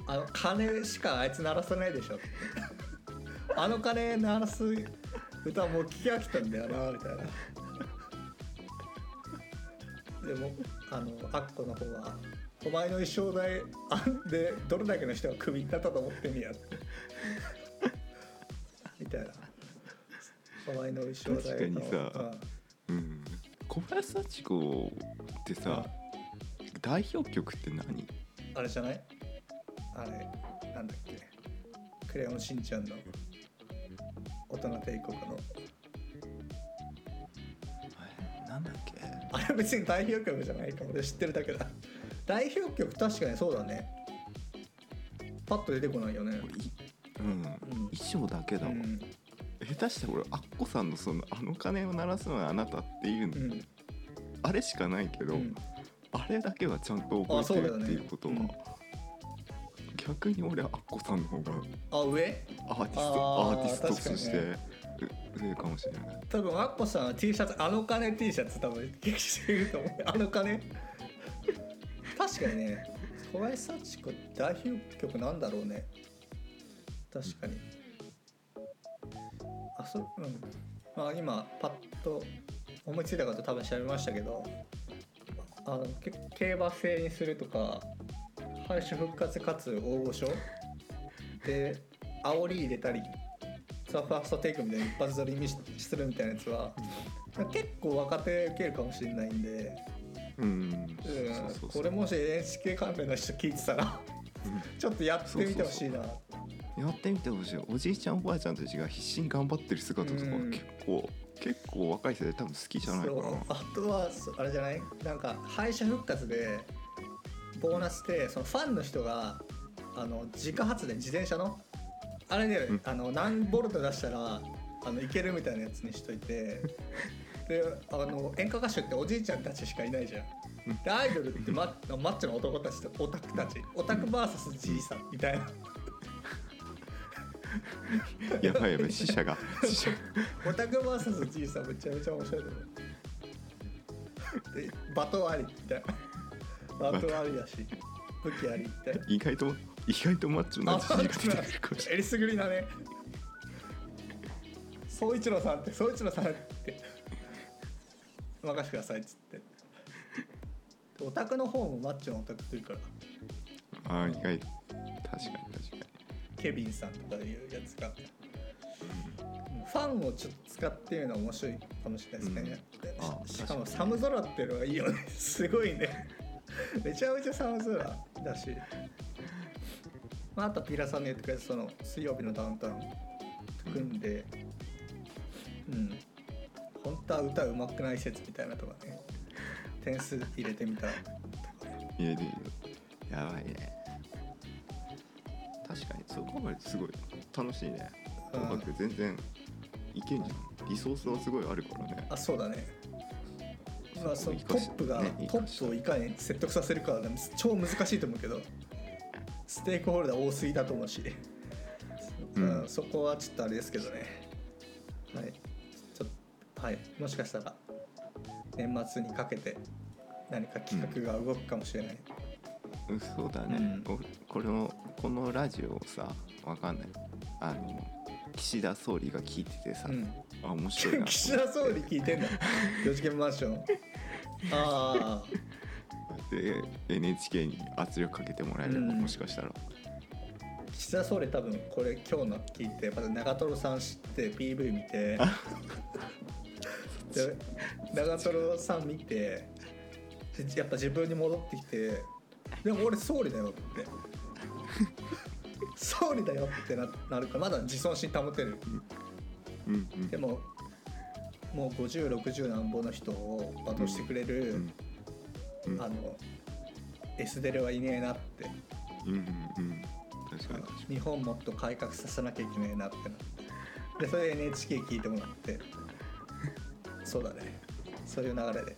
あの鐘しかあいつ鳴らさないでしょ。あの鐘鳴らす歌もう聞き飽きたんだよなみたいなでもあのアッコの方はお前の衣装代あんでどれだけの人がクビになったと思ってんねや。っ てみたいな。お前の衣装代の。確かにさうん。小林幸子ってさ代表曲って何？うんあれじゃない？あれなんだっけ？クレヨンしんちゃんの。大人帝国のなんだっけ？あれ別に代表曲じゃないかも。俺知ってるだけだ。代表曲確かにそうだね。パッと出てこないよね。うん。うん。衣装だけだわ、うん。下手したら俺アッコさんのその「あの鐘を鳴らすのはあなた」っていう、うん。あれしかないけど、うん。あれだけはちゃんとあ覚えてるねっていうことは、うん逆に俺アッコさんの方があ上？アーティストアーティストと確してかにねう上かもしれない。多分アッコさんは T シャツあの金 T シャツ多分着てると思う。あの金確かにね。小林幸子代表曲なんだろうね。確かに。あそう。ん。まあ今パッと思いついた方多分調べましたけど。あの競馬制にするとか敗者復活かつ大御所。で煽り入れたり。ザ・ファーストテイクみたいに一発撮りにするみたいなやつは結構若手受けるかもしれないんで、うん。これもし NHK 関連の人聞いてたらちょっとやってみてほしいな。やってみてほしい。おじいちゃんおばあちゃんたちが必死に頑張ってる姿とかうん。結構、結構若い世代多分好きじゃないかな。あとはそあれじゃない？なんか敗者復活でボーナスでそのファンの人があの自家発電自転車のあれで、うん。あの何ボルト出したらあのいけるみたいなやつにしといて。であの演歌歌手っておじいちゃんたちしかいないじゃん。でアイドルってママッチョの男たちとオタクたち。オタク VS じいさんみたいな。やばいやばい死者が。死者。オタク VS じいさんめちゃめちゃ面白いと思う。でバトンありみたいな。バトンありだし。武器ありみたいな。意外と意外とマッチョなあじじいが出てくるかもしれえりすぐりだね。総一郎さんって総一郎さんって。任せてくださいっつって。オタクの方もマッチョのオタク来るから。あー意外。確かに確かに。ケビンさんとかいうやつが、ファンをちょっと使ってみるのは面白いかもしれないですね、であししかも寒空っていうのがいいよね。すごいね。めちゃめちゃ寒空だし、まあ、あとピラさんの言ってくれたその水曜日のダウンタウン組んでうん。本当は歌うまくない説みたいなとかね。点数入れてみたら。とかねいやでやばいね。確かにそう考えるとすごい楽しいね。うん音楽全然いけんじゃん。リソースはすごいあるからね。あそうだね。まあそのそこを生かしトップが、ねップをいかに説得させるかはね超難しいと思うけどステークホルダー多すぎだと思うし、うん。うんそこはちょっとあれですけどね。はい。ちょっとはい。もしかしたら年末にかけて何か企画が動くかもしれない、うんそうだね、おこれのこのラジオをさわかんない。あの岸田総理が聞いててさ、うん。あ面白い 岸田総理聞いてんだ。四次元マンション。ああで NHK に圧力かけてもらえれば、うん。もしかしたら。岸田総理多分これ今日の聞いてまず長瀞さん知って PV 見て。で長瀞さん見てやっぱ自分に戻ってきてでも俺総理だよって。総理だよってななるからまだ自尊心保てる。うんうんでももう5060なんぼの人を罵倒してくれる、うんうん。あの S デレはいねえなって。うんうんうん。確かに。日本もっと改革させなきゃいけないなってなって。でそれで NHK 聞いてもらって。そうだね。そういう流れで。に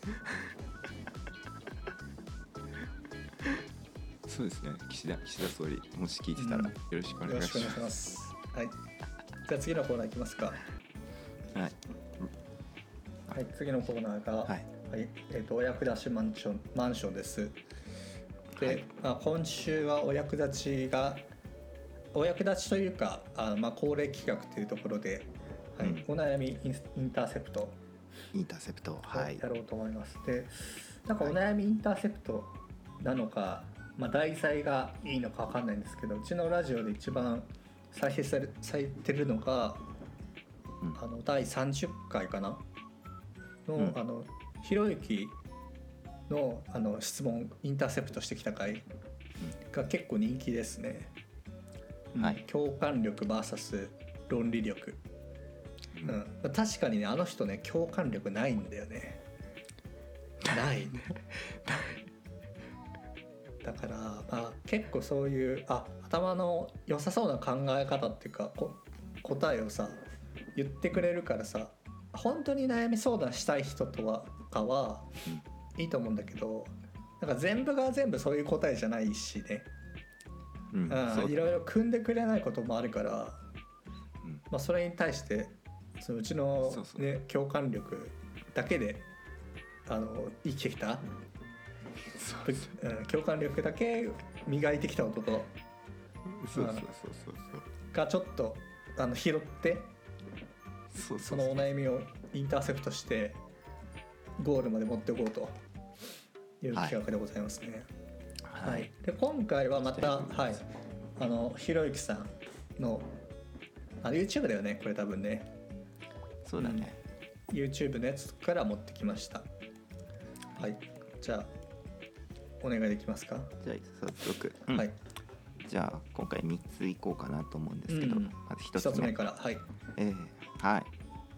そうですね。岸田岸田総理もし聞いてたらうん。よろしくおよ願いします。ろしくお願いします。はい。じゃあ次のコーナーいきますか。はい。はい次のコーナーがはいはい。えー、とお役立ちマンションマンションです。で、はい。まあ、今週はお役立ちがお役立ちというかあまあ恒例企画というところで、はい。うん。お悩みインインターセプト。インターセプトをはい。やろうと思います、でなんかお悩みインターセプトなのかまあ、題材がいいのか分かんないんですけどうちのラジオで一番再生されされてるのが、うん。あの第30回かなの,、うん。あのひろゆきのあの質問インターセプトしてきた回が結構人気ですね。はい。共感力 VS 論理力、ううん。ん、確かにねあの人ね共感力ないんだよね。ない だからまあ結構そういうあ頭の良さそうな考え方っていうかこ答えをさ言ってくれるからさ本当に悩み相談したい人とはかはいいと思うんだけどなんか全部が全部そういう答えじゃないしね、うんいろいろ組んでくれないこともあるから、うん。まあ、それに対してそのうちの、ね、共感力だけであの生きてきた、そうん、共感力だけ磨いてきた音とそうそうそうそう。がちょっとあの拾ってそのお悩みをインターセプトしてゴールまで持っておこうという企画でございますね。ははい。い、で今回はまた、はい、あのひろゆきさんのあ YouTube だよねこれ多分ね。そうだね。YouTube のやつから持ってきました。はい。じゃあお願いできますか、じゃあ早速。うん。はい。じゃあ今回3ついこうかなと思うんですけどうん。まず一1つ目。つ目から。はい。えーはい、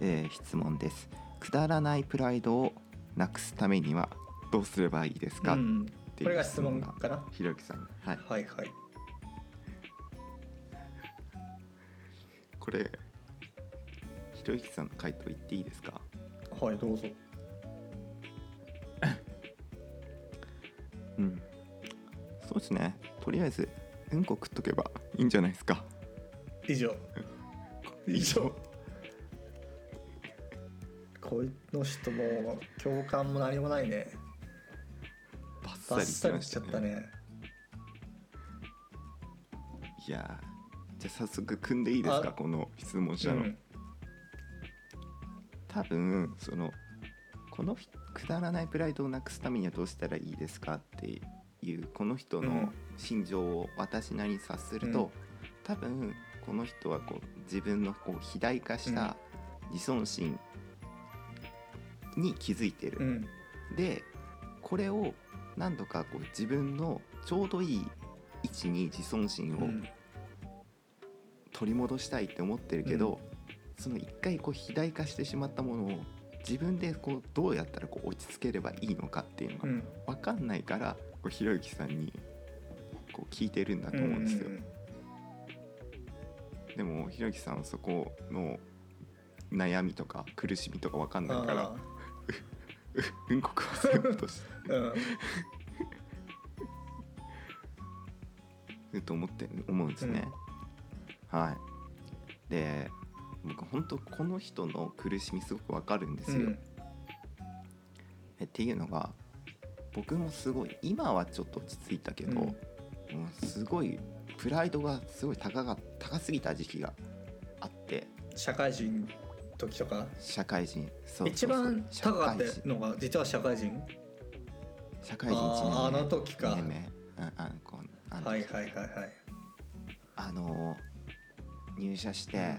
えー質問です。くだらないプライドをなくすためにはどうすればいいですか、っうん、ていうこれが質問かな。ひろゆきさんに。はい。はいはい。これひろゆきさんの回答言っていいですか？はいどうぞ。うん。そうですね。とりあえずうんこ食っとけばいいんじゃないですか。以上。以上この人も共感も何もないね。バッサリしちゃったね。いやーじゃあ早速組んでいいですかあこの質問者の、うん。多分そのこの人くだらないプライドをなくすためにはどうしたらいいですかっていうこの人のうん。心情を私なりに察すると、うん。多分この人はこう自分のこう肥大化した自尊心に気づいてる、うん。でこれを何度かこう自分のちょうどいい位置に自尊心をうん。取り戻したいって思ってるけど、その一回こう肥大化してしまったものを自分でこうどうやったらこう落ち着ければいいのかっていうのがうん。分かんないからこうひろゆきさんにこう聞いてるんだと思うんですよ。うんでもひろゆきさんはそこの悩みとか苦しみとか分かんないからあうんこ食わせようとしてーうんると思って思うんですね。はい。で僕本当この人の苦しみすごくわかるんですよ。うんえっていうのが僕もすごい今はちょっと落ち着いたけど、うんもうすごいプライドがすごい高が高すぎた時期があって社会人時とか？社会人。一番高かったのが実は社会人？社会人1年目。あーあの時か。二年目。あああのはいはいはいはい。あの入社して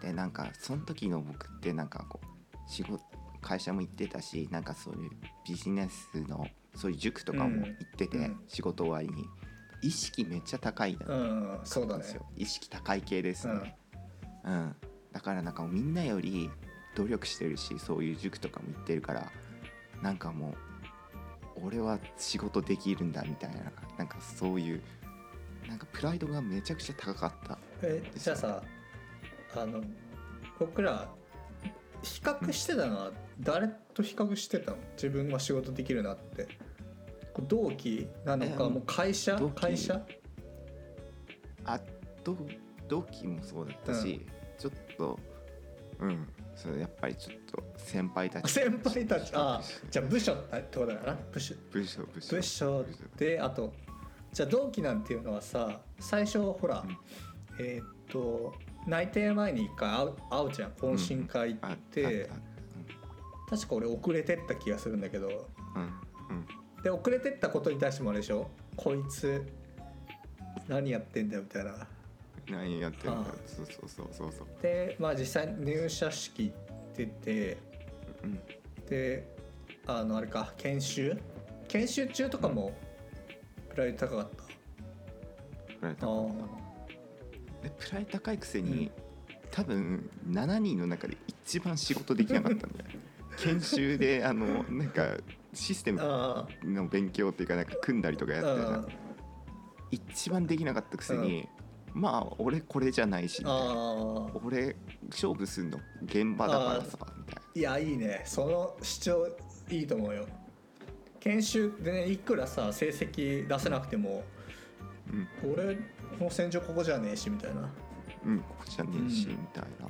でなんかその時の僕ってなんかこう仕事会社も行ってたしなんかそういうビジネスのそういう塾とかも行ってて、うん。仕事終わりに。意識めっちゃ高いなうんそうだね。んですよ。意識高い系ですうん。ね、うんだからなんかみんなより努力してるしそういう塾とかも行ってるからなんかもう俺は仕事できるんだみたいななんかそういうなんかプライドがめちゃくちゃ高かった。えじゃあさあの僕ら比較してたのは誰と比較してたの？自分は仕事できるなって。同期なのかえもう会社？会社？あ同同期もそうだったし、ちょっとうん。それやっぱりちょっと先輩たち。先輩たち。あじゃあ部署ってことだな部署。部署部署。部署であとじゃあ同期なんていうのはさ最初ほら、うん。えーっと内定前に一回会う会うじゃん。懇親会行あって、あ確か俺遅れてった気がするんだけど。うんうん。で遅れてったことに対してもあれでしょ。こいつ何やってんだよみたいな何やってるんだそうそうそうそうそう。でまあ実際入社式出てうん。であのあれか研修？研修中とかもプライド高かっプライド高いでプライド高いくせに、多分7人の中で一番仕事できなかったんだよ。研修であのなんかシステムあの勉強っていうかなんか組んだりとかやって一番できなかったくせに、まあ俺これじゃないしみたいな。俺勝負するの現場だからさみたいいやいいね。その主張いいと思うよ。研修でねいくらさ成績出せなくてもな俺の戦場ここじゃねえしみたいな。うんうんここじゃねえし、うん。みたいな。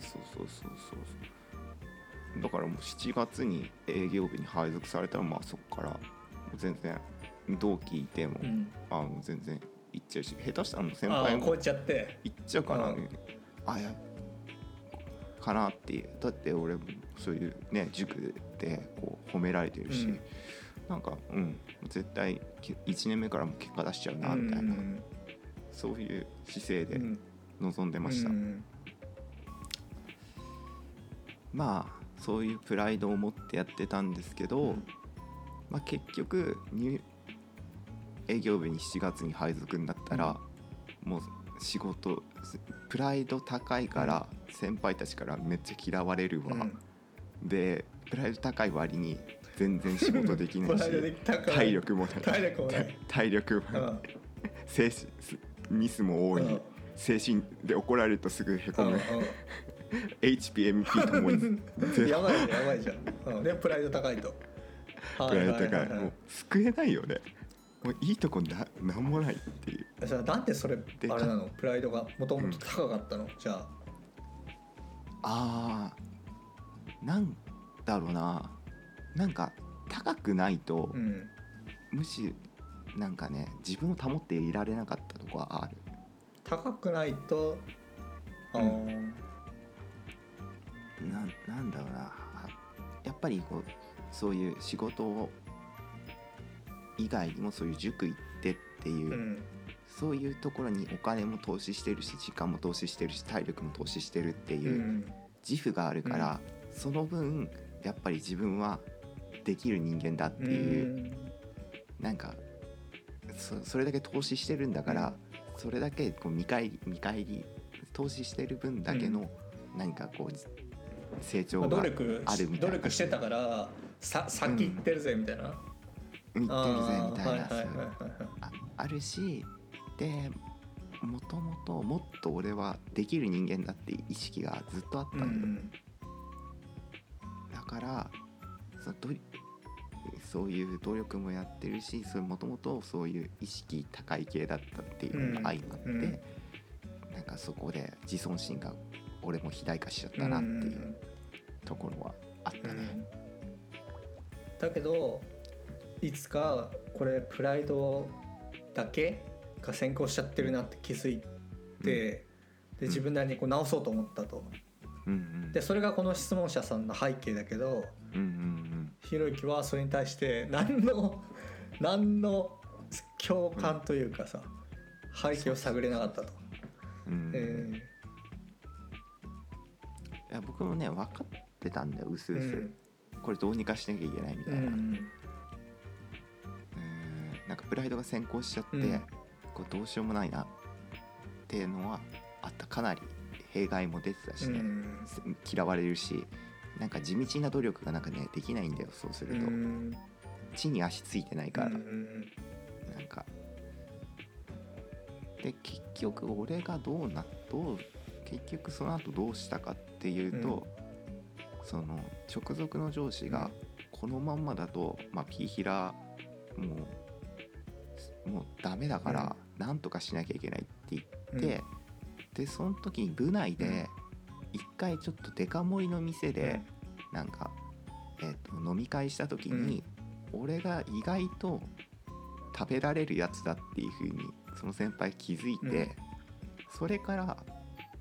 そうそうそうそう。そうだからもう7月に営業部に配属されたらまあそっから全然同期いても、うん。あの全然行っちゃうし下手したら先あ輩もあこうやっちゃって。行っちゃうかな、うん。あやかなっていう。だって俺もそういうね塾でこう褒められてるし、うん。なんかうん。絶対1年目からも結果出しちゃうなみたいな、うん。そういう姿勢でうん。臨んでました、うん。まあそういうプライドを持ってやってたんですけど、うん。まあ、結局入営業部に7月に配属になったら、もう仕事プライド高いから先輩たちからめっちゃ嫌われるわ、うん。でプライド高い割に全然仕事できないし 体力もない。体力もない。体力もうん。精神ミスも多い、うん。精神で怒られるとすぐへこむ、うん HPMP ともに。う んやばいねやばいじゃん、うん、でプライド高いと。プライド高い,、はははもう救えないよねもういいとこななんもないっていう。じゃあなんでそれあでれなの？プライドがもともと高かったの、じゃあ。あーなんだろうな。なんか高くないと、うん。むしなんかね自分を保っていられなかったとこはある。高くないとあうーなんなんだろうな。やっぱりこうそういう仕事以外にもそういう塾行ってっていう、うん。そういうところにお金も投資してるし時間も投資してるし体力も投資してるってういうん。自負があるから、その分やっぱり自分はできる人間だってういう、ん。なんかそそれだけ投資してるんだから、それだけこう見返り見返り投資してる分だけの何かこう成長まあがあるみたいな。努力してたからさ先行ってるぜみたいな、いってるぜみたいな、そうはいはいはいああるしでもともともっと俺はできる人間だって意識がずっとあったうんだよ、ん。だからそどそういう努力もやってるしもともとそういう意識高い系だったっていうのが相まって、うん。うんなんかそこで自尊心が俺も肥大化しちゃったなっていうところはあったね。うん。だけどいつかこれプライドだけが先行しちゃってるなって気づいて、で自分なりにこう直そうと思ったと。うんうんでそれがこの質問者さんの背景だけどうんうんひろゆきはそれに対して何の 何の共感というかさ背景を探れなかったと。うんうん。えいや僕もね分かってたんだようすうす、ん。これどうにかしなきゃいけないみたいな、うんプライドが先行しちゃって、うん。こうどうしようもないなっていうのはあった。かなり弊害も出てたしね、うん。嫌われるしなんか地道な努力がなんかねできないんだよそうすると、うん。地に足ついてないから、うんなんか。で結局俺がどうなどう結局その後どうしたかっていうと、その直属の上司がこのまんまだと、まあ、ピーヒラもうもうダメだからなんとかしなきゃいけないって言って、でその時に部内で一回ちょっとデカ盛りの店でなんか、えー、と飲み会した時に、俺が意外と食べられるやつだっていう風にその先輩気づいて、うん。それから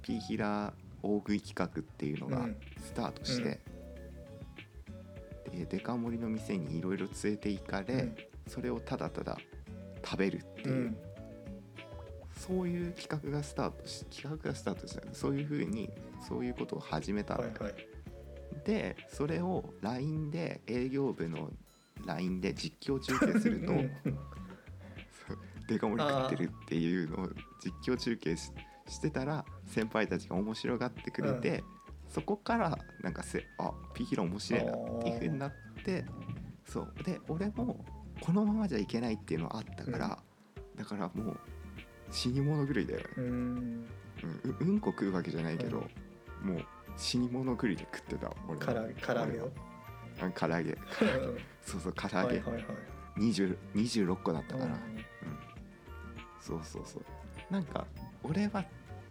ピーヒラ大食い企画っていうのがうん。スタートして、でデカ盛りの店にいろいろ連れて行かれ、うん。それをただただ食べるっていう、うん。そういう企画がスタートし企画がスタートしたそういうふうにそういうことを始めた。の、はいはい。でそれを LINE で営業部の LINE で実況中継するとデカ盛り食ってるっていうのを実況中継ししてたら先輩たちが面白がってくれて、そこからなんかせあピーヒロ面白いなっていう風になってそう。で俺もこのままじゃいけないっていうのはあったから、だからもう死に物狂いだよね、うん。うん、ううんこ食うわけじゃないけど、もう死に物狂いで食ってた俺は唐揚げ唐揚げをあ唐揚げうんそうそう唐揚げ、はいはいはい20 26個だったから、うんそうそうそうなんか俺は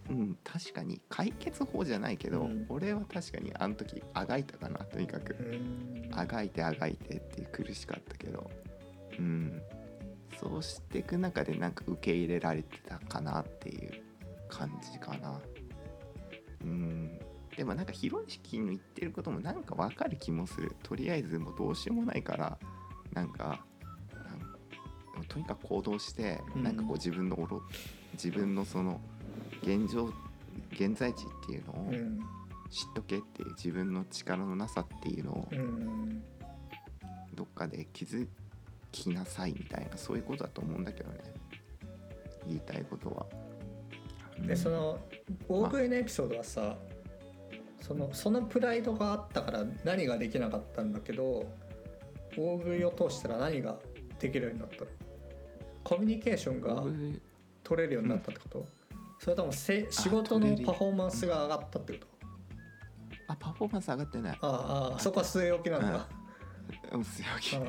うん確かに解決法じゃないけど、うん俺は確かにあの時あがいたかなとにかくうんあがいてあがいてって苦しかったけどうん。そうしていく中でなんか受け入れられてたかなっていう感じかな。うん。でもなんかひろしきの言ってることもなんかわかる気もする。とりあえずもうどうしようもないからなんかとにかく行動して、うん。なんかこう自分のおろ自分のその現状現在地っていうのをうん。知っとけっていう自分の力のなさっていうのをうん。どっかで気づきなさいみたいなそういうことだと思うんだけどね。言いたいことは。うん。でその大食いのエピソードはさそのそのプライドがあったから何ができなかったんだけど大食いを通したら何ができるようになったの？コミュニケーションが僕取れるようになったってこと、それともせ仕事のパフォーマンスが上がったってこと？あパフォーマンス上がってない。ああああそこは据え置きなんだ、うん強気。あ強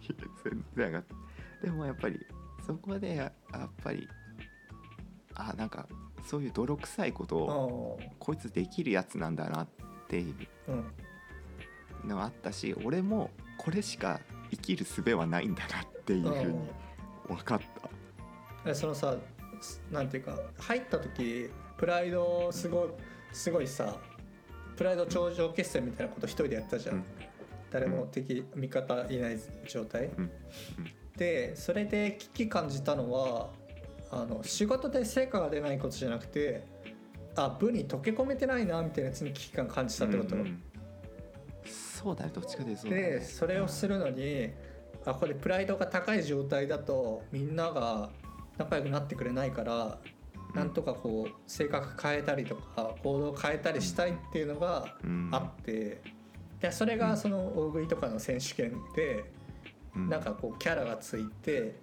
気全然上がって。でもやっぱりそこでややっぱりあなんかそういう泥臭いことあをあこいつできるやつなんだなっていう。うん。のがあったし俺もこれしか生きる術はないんだなっていうふうに分かった。えそのさすなんていうか入った時プライドすごいすごいさプライド頂上決戦みたいなこと一人でやってたじゃん、うん誰も敵味方いない状態、うん。でそれで危機感じたのはあの仕事で成果が出ないことじゃなくてあ部に溶け込めてないなみたいなやつに危機感感じたってこと、うんうんそうだねどっちかというとそうだね。でそれをするのにあこれプライドが高い状態だとみんなが仲良くなってくれないからなんとかこう性格変えたりとか行動変えたりしたいっていうのがうん。あってでそれがその大食いとかの選手権でうん。なんかこうキャラがついて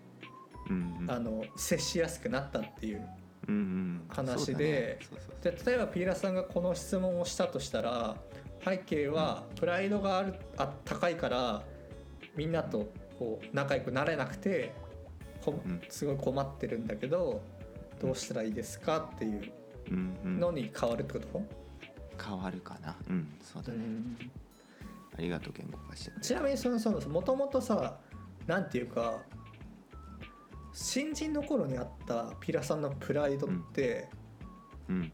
うんうん。あの接しやすくなったっていう。うんうん。話で例えばピーラさんがこの質問をしたとしたら背景はプライドがあるあ高いからみんなとこう仲良くなれなくてこうん。すごい困ってるんだけどどうしたらいいですかっていうのに変わるってこと、変わるかな。うんそうだね。ありがとう言語化してちなみにそのそのもともとさなんていうか新人の頃にあったピーラさんのプライドって、うん。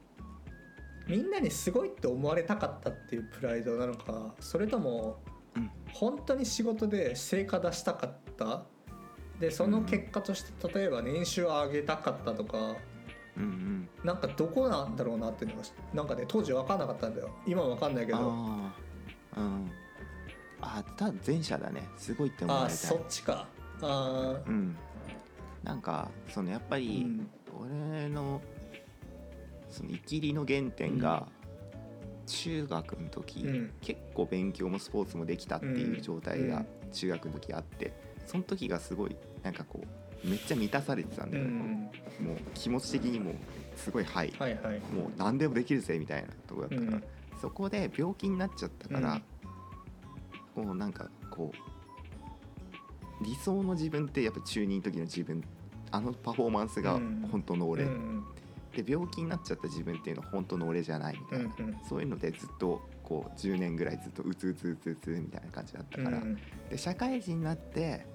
みんなにすごいって思われたかったっていうプライドなのかそれともうん。本当に仕事で成果出したかった？でその結果として例えば年収を上げたかったとかうんうん。なんかどこなんだろうなっていうのがなんかね当時分かんなかったんだよ。今は分かんないけどあた前者だね。すごいって思われたいああそっちか。あー。うん。なんかそのやっぱうり、ん。俺のその生きりの原点が中学の時、うん。結構勉強もスポーツもできたっていう状態が中学の時あってその時がすごいなんかこうめっちゃ満たされてたんうだよ、ん。もう気持ち的にもうすごいはい、はいはい。もう何でもできるぜみたいなとこだったから、うん。そこで病気になっちゃったから、もうなんかこう理想の自分ってやっぱ中二の時の自分あのパフォーマンスがうん。本当の俺、うんで病気になっちゃった自分っていうのは本当の俺じゃないみたいな、うん。うんそういうのでずっとこう10年ぐらいずっとうつうつうつうつみたいな感じだったから、うんで社会人になって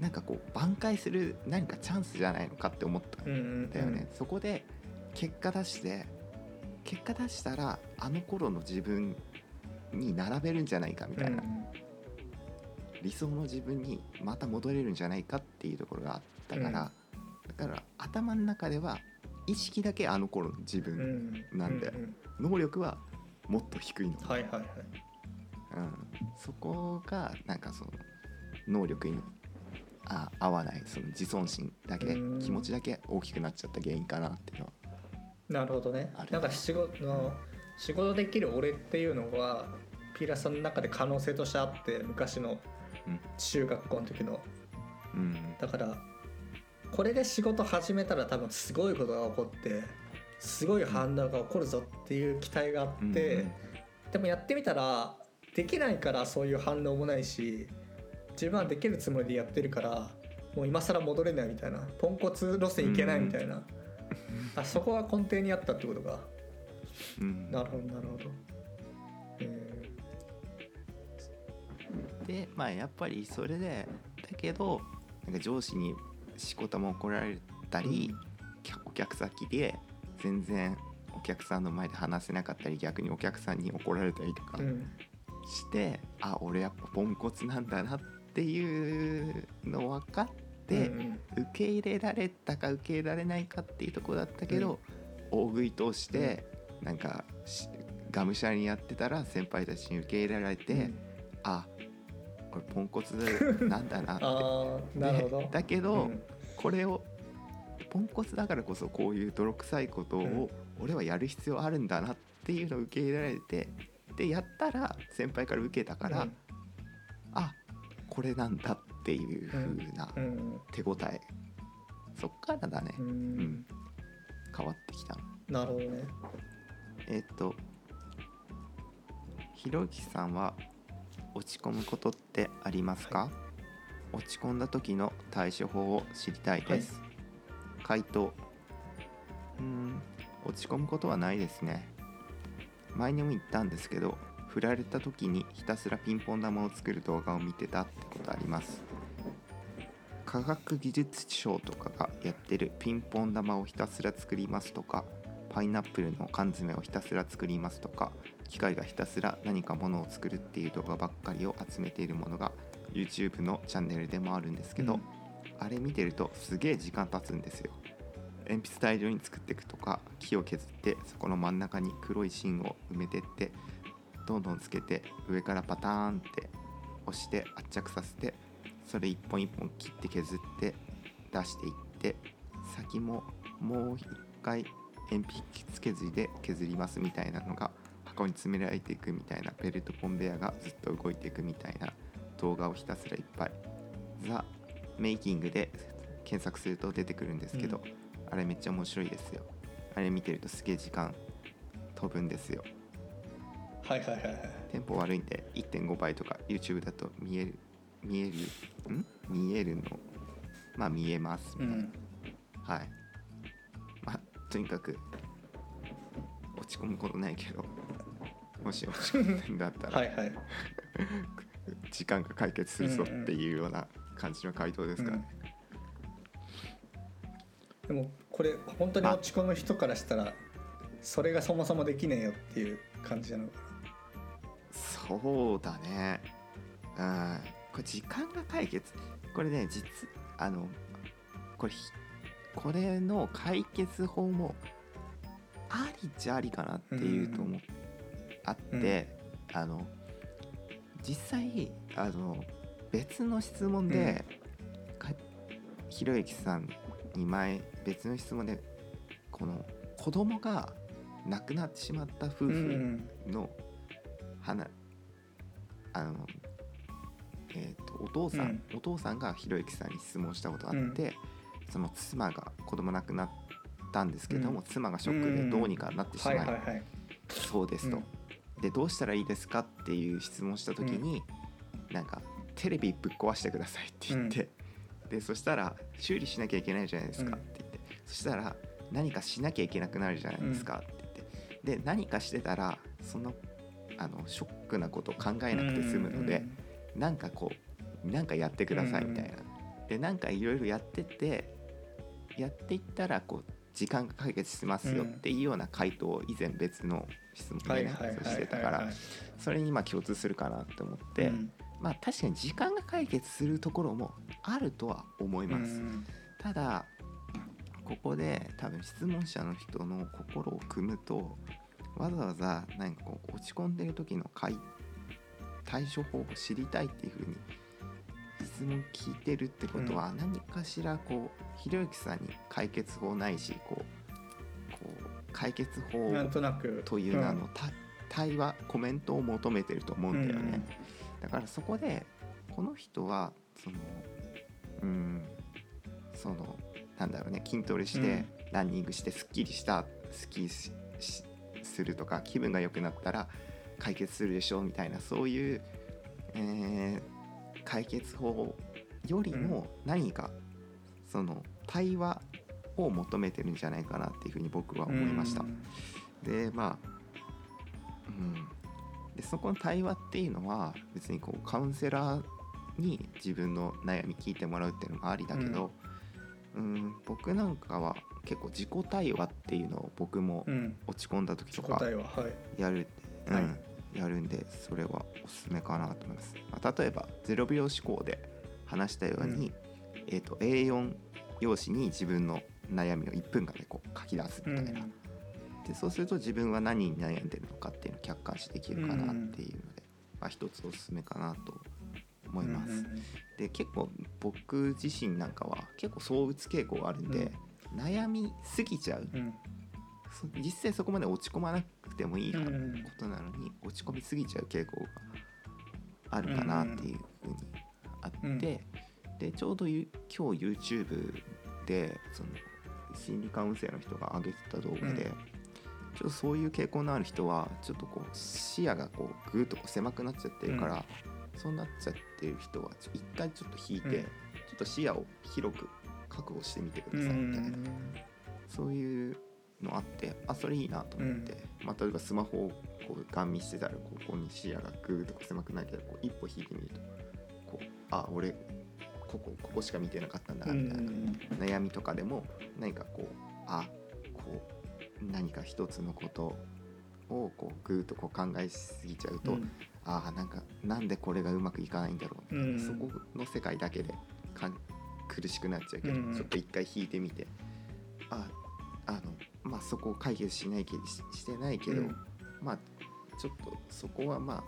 なんかこう挽回する何かチャンスじゃないのかって思ったうんうんん。だよね、そこで結果出して結果出したらあの頃の自分に並べるんじゃないかみたいな、理想の自分にまた戻れるんじゃないかっていうところがあっったから、だから頭の中では意識だけあの頃の自う分、ん。なんでうう能力はもっと低いの、はいはいはい。うん、そこがなんかその能力にあ合わないその自尊心だけうん。気持ちだけ大きくなっちゃった原因かなっていうのは。なるほどね。なんか仕事の仕事できる俺っていうのはピーラーさんの中で可能性としてあって昔の。うん中学校の時の。うん。だからこれで仕事始めたら多分すごいことが起こってすごい反応が起こるぞっていう期待があって、うんでもやってみたらできないからそういう反応もないし自分はできるつもりでやってるからもう今更戻れないみたいなポンコツ路線いけないみたいな、あそこが根底にあったってことか。うん。なるほどなるほど、えでまあやっぱりそれでだけどなんか上司に仕事も怒られたり、お客先で全然お客さんの前で話せなかったり逆にお客さんに怒られたりとかーうん。して、あ俺やっぱポンコツなんだなっていうの分かって、うん受け入れられたか受け入れられないかっていうところだったけど、大食い通してなんかしがむしゃらにやってたら先輩たちに受け入れられて、うん。あこれポンコツなんだなって。なるほど。でだけど、うん。これをポンコツだからこそこういう泥臭いことうん。を俺はやる必要あるんだなっていうのを受け入れられてでやったら先輩から受けたから、うん。あこれなんだっていう風なうん。手応え。そっからだね、うん。うん。変わってきたの。なるほどね。えっ、とひろゆきさんは落ち込むことってありますか、落ち込んだ時の対処法を知りたいです、回答。うーん落ち込むことはないですね。前にも言ったんですけど振られた時にひたすらピンポン玉を作る動画を見てたってことあります。科学技術省とかがやってるピンポン玉をひたすら作りますとかパイナップルの缶詰をひたすら作りますとか機械がひたすら何かものを作るっていう動画ばっかりを集めているものが YouTube のチャンネルでもあるんですけど、うん。あれ見てるとすげえ時間経つんですよ。鉛筆大量に作っていくとか木を削ってそこの真ん中に黒い芯を埋めてってどんどんつけて上からパターンって押して圧着させてそれ一本一本切って削って出していって先ももう一回鉛筆削りで削りますみたいなのが箱に詰められていくみたいなベルトコンベヤがずっと動いていくみたいな動画をひたすらいっぱい。ザ・メイキングで検索すると出てくるんですけど、うんあれめっちゃ面白いですよ。あれ見てるとすげえ時間飛ぶんですよ。はいはいはいはい。テンポ悪いんで1.5倍とか YouTube だと見える見えるん？見えるの？まあ見えますみたいな、うん。はい。まあとにかく落ち込むことないけどもし落ち込んでんだったら、はいはい。時間が解決するぞっていうような感じの回答ですからね、でもこれ本当に落ち込む人からしたらそれがそもそもできねえよっていう感じなのかそうだね。うんこれ時間が解決。これね実あのこれひこれの解決法もありっちゃありかなっていうと思う、あって、あの実際あの別の質問で、かひろゆきさんに前別の質問でこの子供が亡くなってしまった夫な、婦の話あのえー、とお父さん、お父さんがひろゆきさんに質問したことがあって、その妻が子供亡くなったんですけども、うん。妻がショックでどうにかなってしま、はいそうですと、うん。でどうしたらいいですかっていう質問した時に、なんかテレビぶっ壊してくださいって言って、でそしたら修理しなきゃいけないじゃないですかうん。って言って、そしたら何かしなきゃいけなくなるじゃないですかって言って、で何かしてたらそのあのショックなことを考えなくて済むので、なんかこうなんかやってくださいみたいな。でなんかいろいろやってってやっていったらこう時間が解決しますよっていうような回答を以前別の質問はいでねしてたからはいそれにまあ共通するかなと思って、うん。まあ確かに時間が解決するところもあるとは思います。うん。ただここで多分質問者の人の心を組むとわざわざ何かこう落ち込んでる時の解対処法を知りたいっていうふうに質問聞いてるってことは何かしらこうひろゆきさんに解決法ないしこうこう解決法なんとなく。という名の、た対話コメントを求めてると思うんだよね、だからそこでこの人はそのうんそのなんだろうね筋トレして、うん。ランニングしてすっきりしたすっきしするとか気分が良くなったら解決するでしょうみたいなそういう、えー解決法よりも何か、その対話を求めてるんじゃないかなっていうふうに僕は思いました。うん。でまあうん。でそこの対話っていうのは別にこうカウンセラーに自分の悩み聞いてもらうっていうのもありだけど、うん、僕なんかは結構自己対話っていうのを僕もうん。落ち込んだ時とかやる、うん。はいやるんでそれはおすすめかなと思います、まあ、例えば0秒思考で話したように、えー、と A4 用紙に自分の悩みを1分間でこう書き出すみたいな、でそうすると自分は何に悩んでるのかっていうのを客観視できるかなっていうので、まあ、一つおすすめかなと思います。うんで結構僕自身なんかは結構躁うつ傾向があるんで、悩みすぎちゃう実際そこまで落ち込まなくてもいいこうん。となのに落ち込みすぎちゃう傾向があるかなっていうふうにあって、うん。でちょうどゆ今日 YouTube でその心理カウンセラーの人が上げてた動画で、うん。ちょっとそういう傾向のある人はちょっとこう視野がこうぐーっとこう狭くなっちゃってるから、そうなっちゃってる人はちょ一回ちょっと引いて、うん。ちょっと視野を広く確保してみてくうださいみたいな、ん。そういうのあってあそれいいなと思って、まあ、例えばスマホをこうガン見してたらここに視野がグーッとこう狭くなるけどこう一歩引いてみるとこうあ俺ここここしか見てなかったんだうみたいな、ん悩みとかでも何かこうあこう何か一つのことをこうグーッとこう考えすぎちゃうと、うん。ああなんかなんでこれがうまくいかないんだろう、うん。そこの世界だけでかん苦しくなっちゃうけど、うん。ちょっと一回引いてみてああのまあそこを解決しないけししてないけど、うん。まあちょっとそこはまあ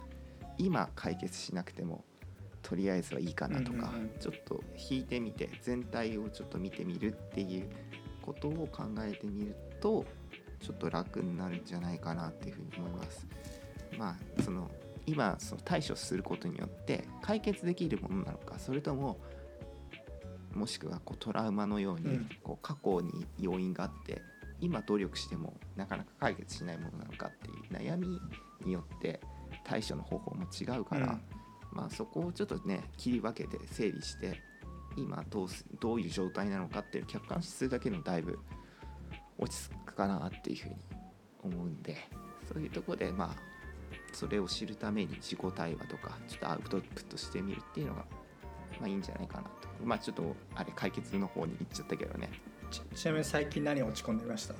今解決しなくてもとりあえずはいいかなとか、うんうんうん。ちょっと引いてみて全体をちょっと見てみるっていうことを考えてみるとちょっと楽になるんじゃないかなっていうふうに思います。まあその今その対処することによって解決できるものなのかそれとももしくはこうトラウマのようにうん。こう過去に要因があって今努力してもなかなか解決しないものなのかっていう悩みによって対処の方法も違うから、うん。まあ、そこをちょっとね切り分けて整理して今どうすどういう状態なのかっていう客観視するだけでもだいぶ落ち着くかなっていうふうに思うんでそういうところでまあそれを知るために自己対話とかちょっとアウトプットしてみるっていうのがまあいいんじゃないかなと。まあちょっとあれ解決の方に行っちゃったけどねちちなみに最近何落ち込んでました？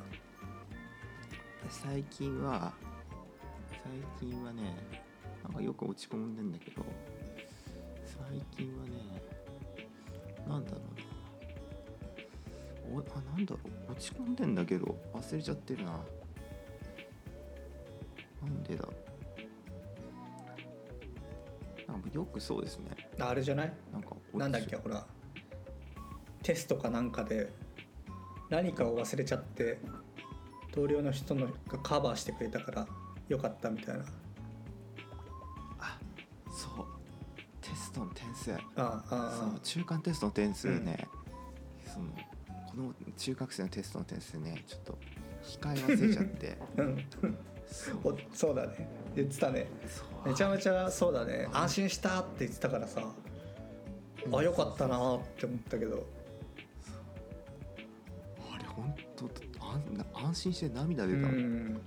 最近は最近はねなんかよく落ち込んでんだけど最近はねなんだろうな。おあなんだろう？落ち込んでんだけど忘れちゃってるな。なんでだ？なんかよくそうですね。ああれじゃない？なんかなんだっけほら。テストかなんかで何かを忘れちゃって同僚の人のがカバーしてくれたからよかったみたいな。あそう。テストの点数。あああそう中間テストの点数ね、そのこの中学生のテストの点数ねちょっと控え忘れちゃって。あ うん。そう。おそうだね。言ってたね。めちゃめちゃそうだね。安心したって言ってたからさ。あよかったなーって思ったけど安心して涙出うたもん、うん。ん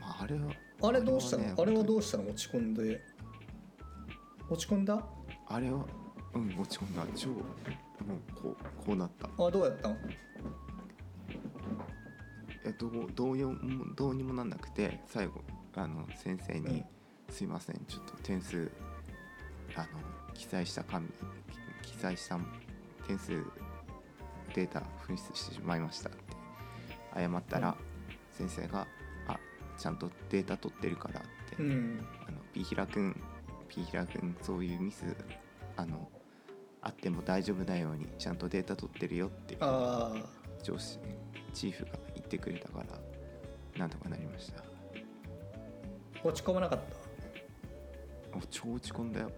まああれはあれどうしたの？ねあれはどうしたの？落ち込んで。落ち込んだ？あれはうん落ち込んだ。超もうこうこうなった。あどうやった？のえどうどうよもどうにもなんなくて最後あの先生に「すいませんちょっと点数あの記載した紙記載した点数データ紛失してしまいましたって謝ったら、先生が「あちゃんとデータ取ってるから」って、うん。あのピーヒラ君ピーヒラ君そういうミスあのあっても大丈夫なようにちゃんとデータ取ってるよってああ上司チーフが言ってくれたからなんとかなりました。落ち込まなかっお超落ち込んだよ。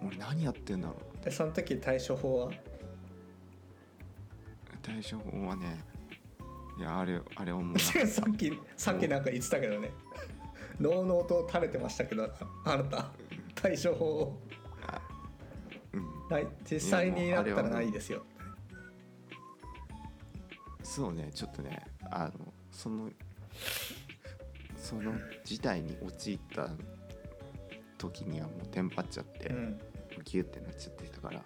俺俺何やってんだろうたでその時対処法は？対処法はねいやあれあれ思うな。さっきさっきなんか言ってたけどね。のうのうと垂れてましたけどああなた。対処法をあうん。ない実際になったらないですよ。そうねちょっとねあのそのその事態に陥った時にはもうテンパっちゃって、うん。ギュってなっちゃってたから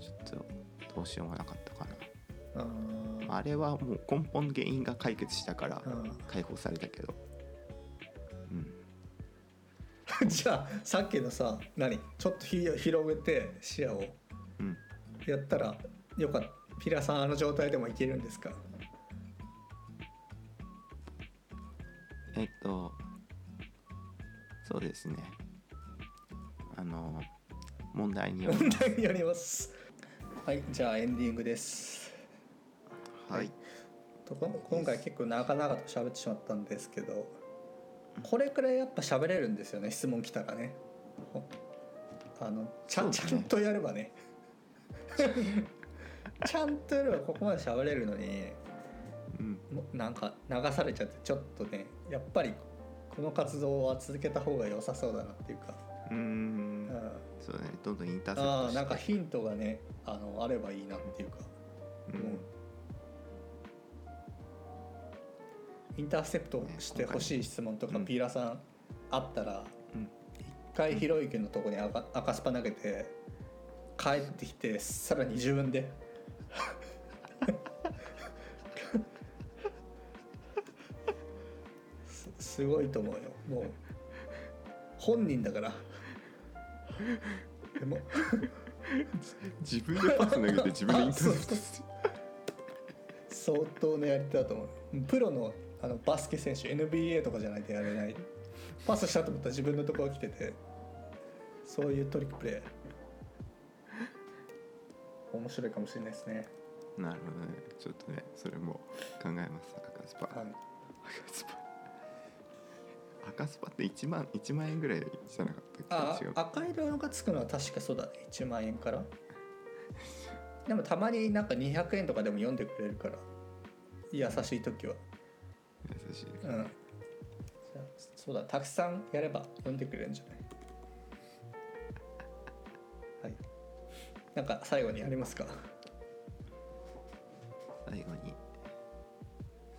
ちょっとどうしようもなかったかあなあれはもう根本原因が解決したからー。解放されたけど。うん。う んじゃあさっきのさ何？ちょっとひ広げて視野を。うん。やったらよかった。ピラさんあの状態でもいけるんですか？えっとそうですね。あの問題により問題によりますはいじゃあエンディングです。はい。とこ今回結構長々と喋ってしまったんですけどこれくらいやっぱ喋れるんですよね質問来たらね。ほあのちゃね。ちゃんとやればね。ちゃんとやればここまで喋れるのにうん。なんか流されちゃってちょっとねやっぱりこの活動は続けた方が良さそうだなっていうか、うん。ん。そうだねどんどんインターセプあトして。あなんかヒントがねあのあればいいなっていうか、うん。うん。インターセプトしてほしい質問とかうんピーラさんあったらうん。一回ひろゆきのとこに赤赤スパ投げて帰ってきてさらに自分で。すすごいと思うよ。もう本人だからでも。自分でパス投げて自分でインターセプト相当のやり手だと思う。プロのあのバスケ選手 NBA とかじゃないとやれない。パスしたと思ったら自分のところ来ててそういうトリックプレー面白いかもしれないですね、なるほどね。ちょっとねそれも考えます。赤スパ。スパ赤スパって1万1万円ぐらいじゃなかったあっけ？違う。赤色がつくのは確かそうだね。1万円から。でもたまになんか200円とかでも読んでくれるから。優しい時は。優しいうん。そうだたくさんやれば読んでくれるんじゃない？はい。なんか最後にありますか？最後に。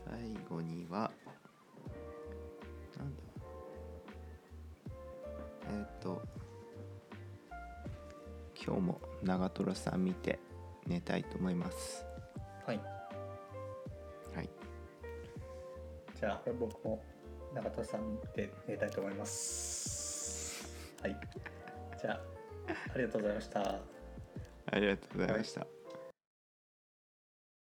最後にはえーっ、と今日も長瀞さん見て寝たいと思います。はい。はい。じゃあ僕も中戸さんで寝たいと思います。はい。じゃあありがとうございました。ありがとうございました、